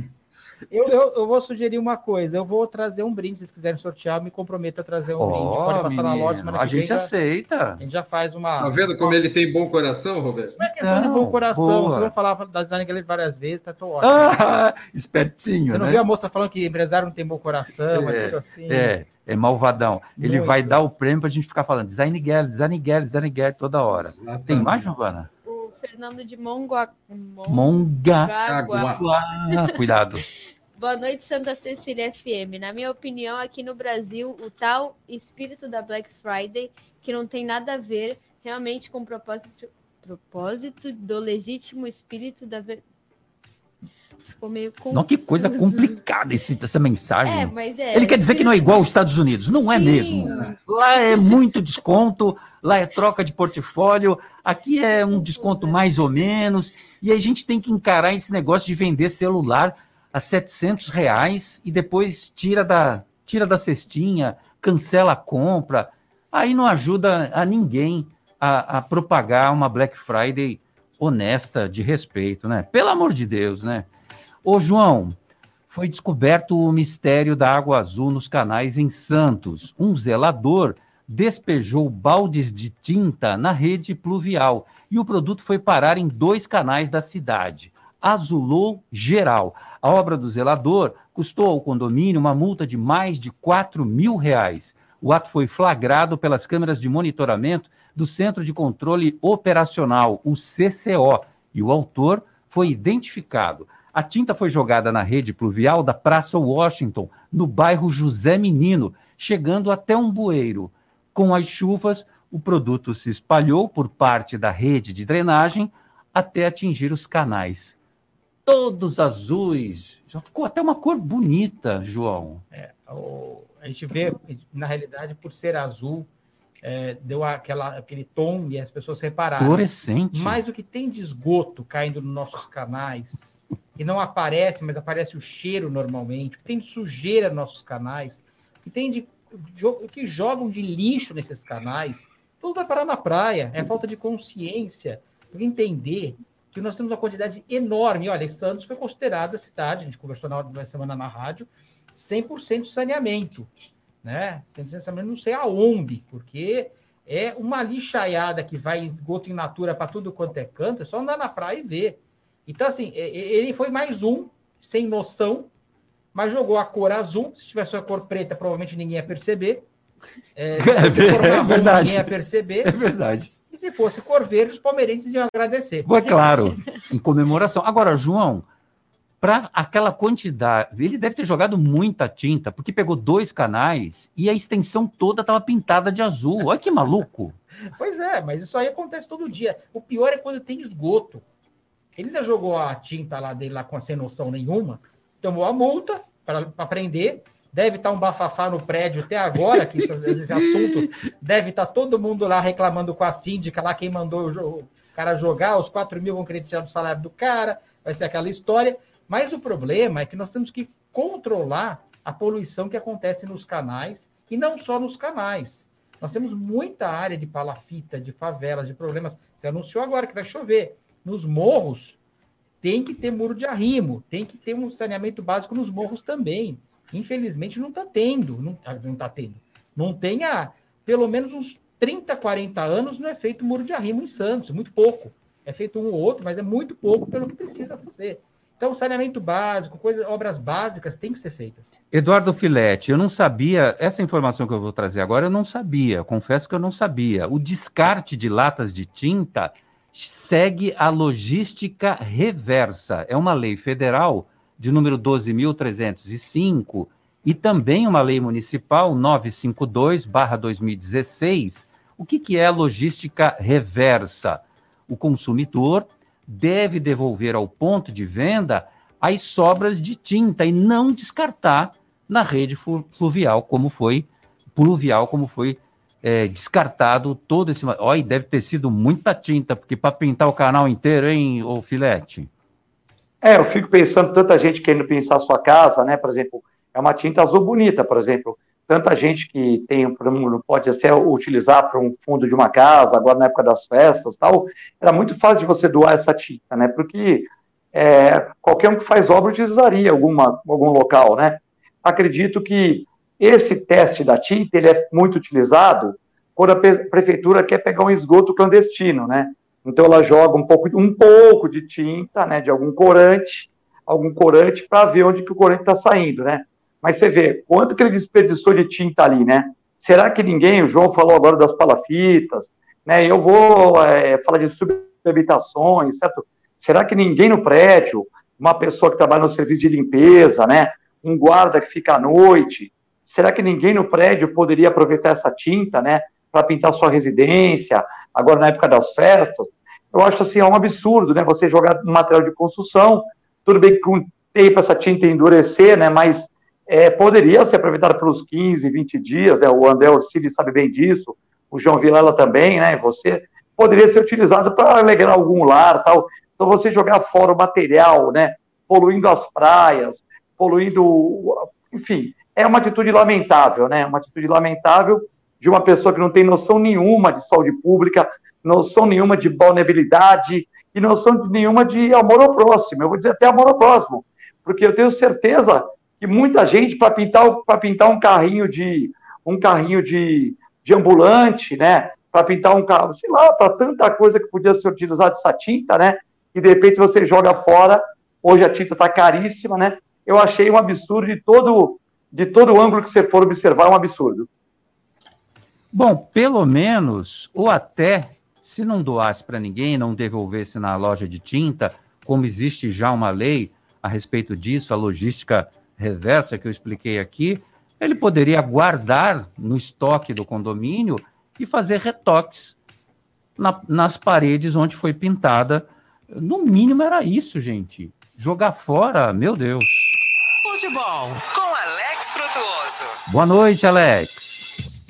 Eu, eu, eu, vou sugerir uma coisa. Eu vou trazer um brinde. Se vocês quiserem sortear, me comprometo a trazer um oh, brinde. Pode passar menino. na loja semana A gente já, aceita. A gente já faz uma. Tá vendo como ele tem bom coração, Roberto? Não é questão de bom coração. Boa. Você vai falar da Design Gallery várias vezes, tá tão ótimo. Ah, espertinho. Você não né? viu a moça falando que empresário não tem bom coração, é, é tudo assim. É, é malvadão. Ele Muito. vai dar o prêmio pra gente ficar falando Design Gallery, Design Gallery, Design Gallery toda hora. Exatamente. Tem mais, Giovana? Fernando de Mongua... Mongaguá. Cuidado. Boa noite, Santa Cecília FM. Na minha opinião, aqui no Brasil, o tal espírito da Black Friday, que não tem nada a ver realmente com o propósito, propósito do legítimo espírito da, Ficou meio confuso. Não, que coisa complicada esse, essa mensagem. É, mas é, Ele quer dizer que não é igual aos Estados Unidos. Não é mesmo. Lá é muito desconto, lá é troca de portfólio, aqui é um desconto mais ou menos, e a gente tem que encarar esse negócio de vender celular a 700 reais e depois tira da, tira da cestinha, cancela a compra. Aí não ajuda a ninguém a, a propagar uma Black Friday honesta, de respeito, né? Pelo amor de Deus, né? Ô, João, foi descoberto o mistério da água azul nos canais em Santos. Um zelador despejou baldes de tinta na rede pluvial e o produto foi parar em dois canais da cidade. Azulou geral. A obra do zelador custou ao condomínio uma multa de mais de 4 mil reais. O ato foi flagrado pelas câmeras de monitoramento do Centro de Controle Operacional, o CCO, e o autor foi identificado. A tinta foi jogada na rede pluvial da Praça Washington, no bairro José Menino, chegando até um bueiro. Com as chuvas, o produto se espalhou por parte da rede de drenagem até atingir os canais. Todos azuis. Já ficou até uma cor bonita, João. É, o, a gente vê, na realidade, por ser azul, é, deu aquela, aquele tom e as pessoas repararam. Fluorescente. Mas o que tem de esgoto caindo nos nossos canais, que não aparece, mas aparece o cheiro normalmente, tem de sujeira nos nossos canais, que tem de que jogam de lixo nesses canais, tudo vai parar na praia. É falta de consciência, entender que nós temos uma quantidade enorme. Olha, Santos foi considerada a cidade, a gente conversou na, na semana na rádio, 100% saneamento, né? 100% saneamento não sei aonde, porque é uma lixaiada que vai esgoto em natura para tudo quanto é canto, é só andar na praia e ver. Então, assim, ele foi mais um, sem noção, mas jogou a cor azul. Se tivesse a cor preta, provavelmente ninguém ia perceber. É, é, é verdade. Ninguém ia perceber. É verdade. E se fosse cor verde, os palmeirenses iam agradecer. É claro, em comemoração. Agora, João, para aquela quantidade. Ele deve ter jogado muita tinta, porque pegou dois canais e a extensão toda estava pintada de azul. Olha que maluco. Pois é, mas isso aí acontece todo dia. O pior é quando tem esgoto. Ele ainda jogou a tinta lá dele lá com sem noção nenhuma, tomou a multa para prender. Deve estar tá um bafafá no prédio até agora, que isso, esse assunto deve estar tá todo mundo lá reclamando com a síndica, lá quem mandou o cara jogar, os 4 mil vão querer tirar do salário do cara, vai ser aquela história. Mas o problema é que nós temos que controlar a poluição que acontece nos canais, e não só nos canais. Nós temos muita área de palafita, de favelas, de problemas. Você anunciou agora que vai chover. Nos morros, tem que ter muro de arrimo, tem que ter um saneamento básico nos morros também. Infelizmente, não está tendo. Não está tendo. Não tem há pelo menos uns 30, 40 anos não é feito muro de arrimo em Santos, muito pouco. É feito um ou outro, mas é muito pouco pelo que precisa fazer. Então, saneamento básico, coisas, obras básicas têm que ser feitas. Eduardo Filete, eu não sabia, essa informação que eu vou trazer agora, eu não sabia, confesso que eu não sabia. O descarte de latas de tinta segue a logística reversa. É uma lei federal de número 12.305 e também uma lei municipal 952/2016. O que, que é logística reversa? O consumidor deve devolver ao ponto de venda as sobras de tinta e não descartar na rede fluvial, como foi pluvial, como foi é, descartado todo esse. Olha, deve ter sido muita tinta, porque para pintar o canal inteiro, hein, ô Filete? É, eu fico pensando, tanta gente querendo pensar sua casa, né? Por exemplo, é uma tinta azul bonita, por exemplo. Tanta gente que tem, pode ser utilizar para um fundo de uma casa, agora na época das festas tal, era muito fácil de você doar essa tinta, né? Porque é, qualquer um que faz obra utilizaria alguma, algum local, né? Acredito que esse teste da tinta ele é muito utilizado quando a prefeitura quer pegar um esgoto clandestino, né? Então ela joga um pouco, um pouco de tinta, né, de algum corante, algum corante para ver onde que o corante está saindo, né? Mas você vê quanto que ele desperdiçou de tinta ali, né? Será que ninguém, o João falou agora das palafitas, né? Eu vou é, falar de subhabitações, certo? Será que ninguém no prédio, uma pessoa que trabalha no serviço de limpeza, né? Um guarda que fica à noite, será que ninguém no prédio poderia aproveitar essa tinta, né? Para pintar sua residência, agora na época das festas? Eu acho assim, é um absurdo, né? Você jogar material de construção, tudo bem que com tempo essa tinta endurecer, né? Mas é, poderia ser aproveitado pelos 15, 20 dias, né? O André Orcili sabe bem disso, o João Vilela também, né? Você poderia ser utilizado para alegrar algum lar, tal. Então você jogar fora o material, né? Poluindo as praias, poluindo, enfim, é uma atitude lamentável, né? Uma atitude lamentável de uma pessoa que não tem noção nenhuma de saúde pública, noção nenhuma de vulnerabilidade e noção nenhuma de amor ao próximo. Eu vou dizer até amor ao próximo, porque eu tenho certeza que muita gente para pintar para pintar um carrinho de um carrinho de, de ambulante, né? Para pintar um carro, sei lá, para tanta coisa que podia ser utilizada essa tinta, né? E de repente você joga fora. Hoje a tinta está caríssima, né? Eu achei um absurdo de todo de todo o ângulo que você for observar, um absurdo. Bom, pelo menos, ou até, se não doasse para ninguém, não devolvesse na loja de tinta, como existe já uma lei a respeito disso, a logística reversa que eu expliquei aqui, ele poderia guardar no estoque do condomínio e fazer retoques na, nas paredes onde foi pintada. No mínimo era isso, gente. Jogar fora, meu Deus. Futebol com Alex Frutuoso. Boa noite, Alex.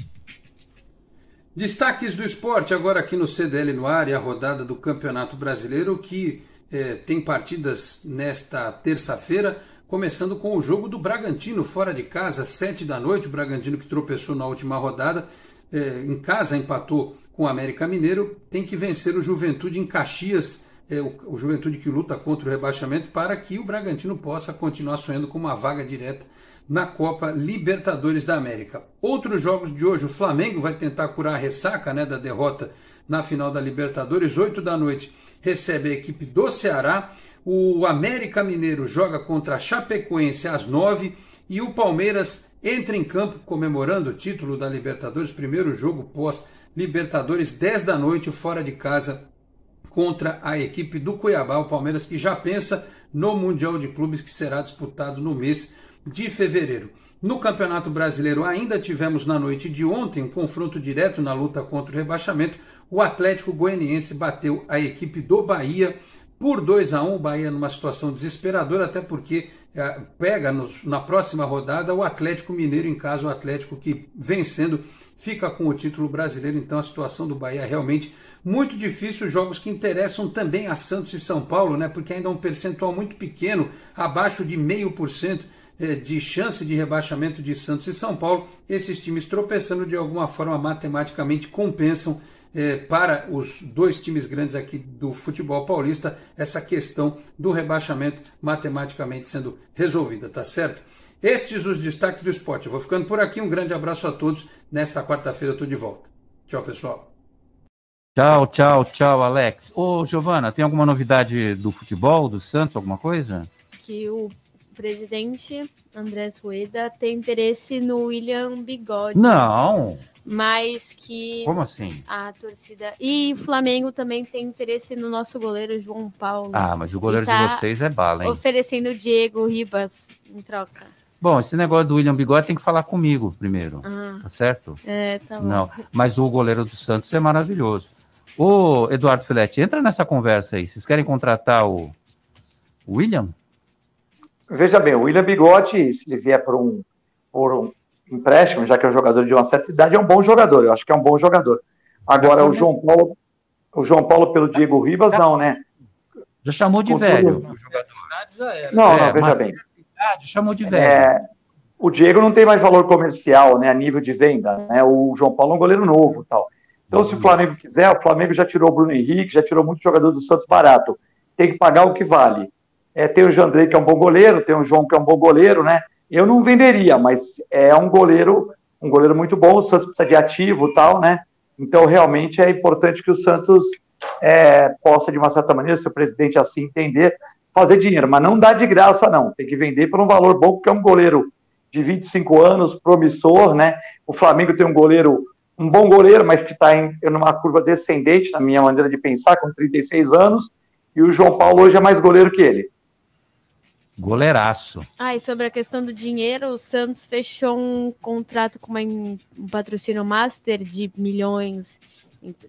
Destaques do esporte agora aqui no CDL no ar e a rodada do Campeonato Brasileiro que eh, tem partidas nesta terça-feira começando com o jogo do Bragantino fora de casa, sete da noite. O Bragantino que tropeçou na última rodada, é, em casa empatou com o América Mineiro, tem que vencer o Juventude em Caxias, é, o, o, Juventude que luta contra o rebaixamento, para que o Bragantino possa continuar sonhando com uma vaga direta na Copa Libertadores da América. Outros jogos de hoje, o Flamengo vai tentar curar a ressaca né, da derrota na final da Libertadores, 8 da noite recebe a equipe do Ceará o América Mineiro joga contra a Chapecoense às nove e o Palmeiras entra em campo comemorando o título da Libertadores, primeiro jogo pós Libertadores, 10 da noite, fora de casa, contra a equipe do Cuiabá. O Palmeiras que já pensa no Mundial de Clubes que será disputado no mês de fevereiro. No Campeonato Brasileiro ainda tivemos na noite de ontem um confronto direto na luta contra o rebaixamento. O Atlético Goianiense bateu a equipe do Bahia por 2 a 1 o Bahia numa situação desesperadora, até porque é, pega na próxima rodada o Atlético Mineiro em casa, o Atlético que vencendo fica com o título brasileiro. Então a situação do Bahia realmente muito difícil. Jogos que interessam também a Santos e São Paulo, né? Porque ainda é um percentual muito pequeno, abaixo de meio por cento é, de chance de rebaixamento de Santos e São Paulo. Esses times tropeçando de alguma forma matematicamente compensam é, para os dois times grandes aqui do futebol paulista essa questão do rebaixamento matematicamente sendo resolvida, tá certo? Estes os destaques do esporte. Eu vou ficando por aqui. Um grande abraço a todos. Nesta quarta-feira eu estou de volta. Tchau, pessoal. Tchau, tchau, tchau, Alex. Ô, Giovana, tem alguma novidade do futebol, do Santos, alguma coisa? Que o presidente André Sueda tem interesse no William Bigode. Não. Mas que. Como assim? A torcida. E o Flamengo também tem interesse no nosso goleiro João Paulo. Ah, mas o goleiro tá de vocês é bala, hein? Oferecendo o Diego Ribas em troca. Bom, esse negócio do William Bigode tem que falar comigo primeiro. Ah. Tá certo? É, tá bom. Não, mas o goleiro do Santos é maravilhoso. Ô, Eduardo Filete, entra nessa conversa aí. Vocês querem contratar o William? Veja bem, o William Bigode, se ele vier por um, por um empréstimo, já que é um jogador de uma certa idade, é um bom jogador. Eu acho que é um bom jogador. Agora, o João Paulo, o João Paulo pelo Diego Ribas, não, né? Já chamou de Com velho. o jogador. Não, É, não, veja mas- bem. chamou de velho. É, o Diego não tem mais valor comercial, né, a nível de venda, né? O João Paulo é um goleiro novo, tal. Então, se o Flamengo quiser, o Flamengo já tirou o Bruno Henrique, já tirou muito jogador do Santos barato. Tem que pagar o que vale. É, tem o Jandrei, que é um bom goleiro, tem o João, que é um bom goleiro, né? Eu não venderia, mas é um goleiro, um goleiro muito bom. O Santos precisa de ativo, tal, né? Então, realmente é importante que o Santos é, possa, de uma certa maneira, se o presidente assim entender, fazer dinheiro, mas não dá de graça, não. Tem que vender por um valor bom, porque é um goleiro de 25 anos, promissor, né? O Flamengo tem um goleiro, um bom goleiro, mas que está em numa curva descendente, na minha maneira de pensar, com 36 anos, e o João Paulo hoje é mais goleiro que ele. Goleiraço. Ah, e sobre a questão do dinheiro, o Santos fechou um contrato com uma, um patrocínio master de milhões.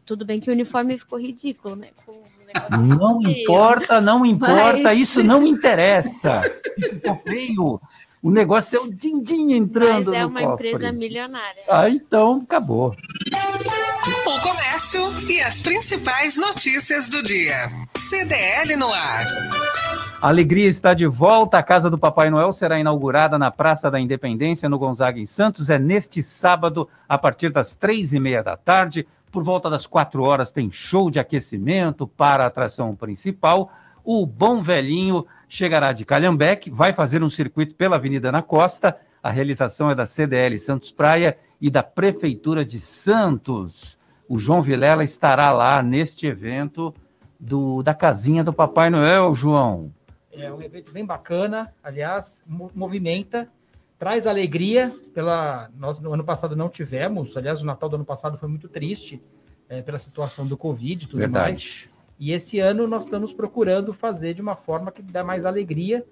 Tudo bem que o uniforme ficou ridículo, né? Com o negócio Não importa, não importa, Mas- isso não interessa. Ficou feio. O negócio é o din-din entrando Mas é no uma cofre. empresa milionária. Ah, então acabou. O comércio e as principais notícias do dia. CDL no ar. A alegria está de volta. A Casa do Papai Noel será inaugurada na Praça da Independência, no Gonzaga, em Santos. É neste sábado, a partir das três e meia da tarde. Por volta das quatro horas, tem show de aquecimento para a atração principal. O Bom Velhinho chegará de Calhambeque, vai fazer um circuito pela Avenida na Costa. A realização é da CDL Santos Praia e da Prefeitura de Santos. O João Vilela estará lá neste evento do, da casinha do Papai Noel, João. É um evento bem bacana, aliás, mo- movimenta, traz alegria. Pela nós no ano passado não tivemos, aliás, o Natal do ano passado foi muito triste é, pela situação do Covid e tudo Verdade. mais. E esse ano nós estamos procurando fazer de uma forma que dá mais alegria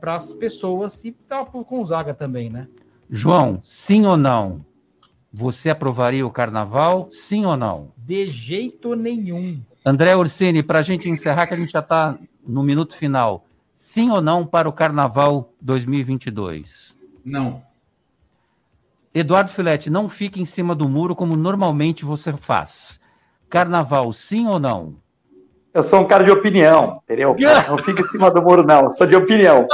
para as pessoas e para o Gonzaga também, né? João, sim ou não? Você aprovaria o carnaval? Sim ou não? De jeito nenhum. André Orsini, para a gente encerrar, que a gente já está no minuto final. Sim ou não para o carnaval 2022? Não. Eduardo Filete, não fique em cima do muro como normalmente você faz. Carnaval, sim ou não? Eu sou um cara de opinião, entendeu? Não fica em cima do muro, não. Eu sou de opinião.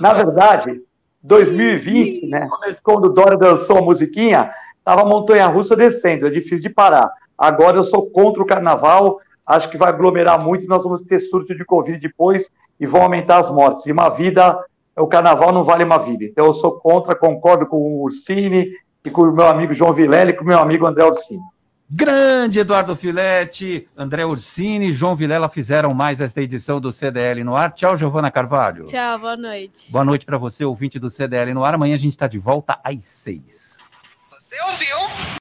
Na verdade, 2020, né? Quando o Dória dançou a musiquinha, tava a montanha russa descendo, é difícil de parar. Agora eu sou contra o carnaval, acho que vai aglomerar muito e nós vamos ter surto de Covid depois e vão aumentar as mortes. E uma vida, o carnaval não vale uma vida. Então eu sou contra, concordo com o Ursini e com o meu amigo João Vilela e com o meu amigo André Ursini. Grande Eduardo Filete, André Ursini e João Vilela fizeram mais esta edição do CDL no ar. Tchau, Giovana Carvalho. Tchau, boa noite. Boa noite para você, ouvinte do CDL no ar. Amanhã a gente está de volta às seis. Você ouviu?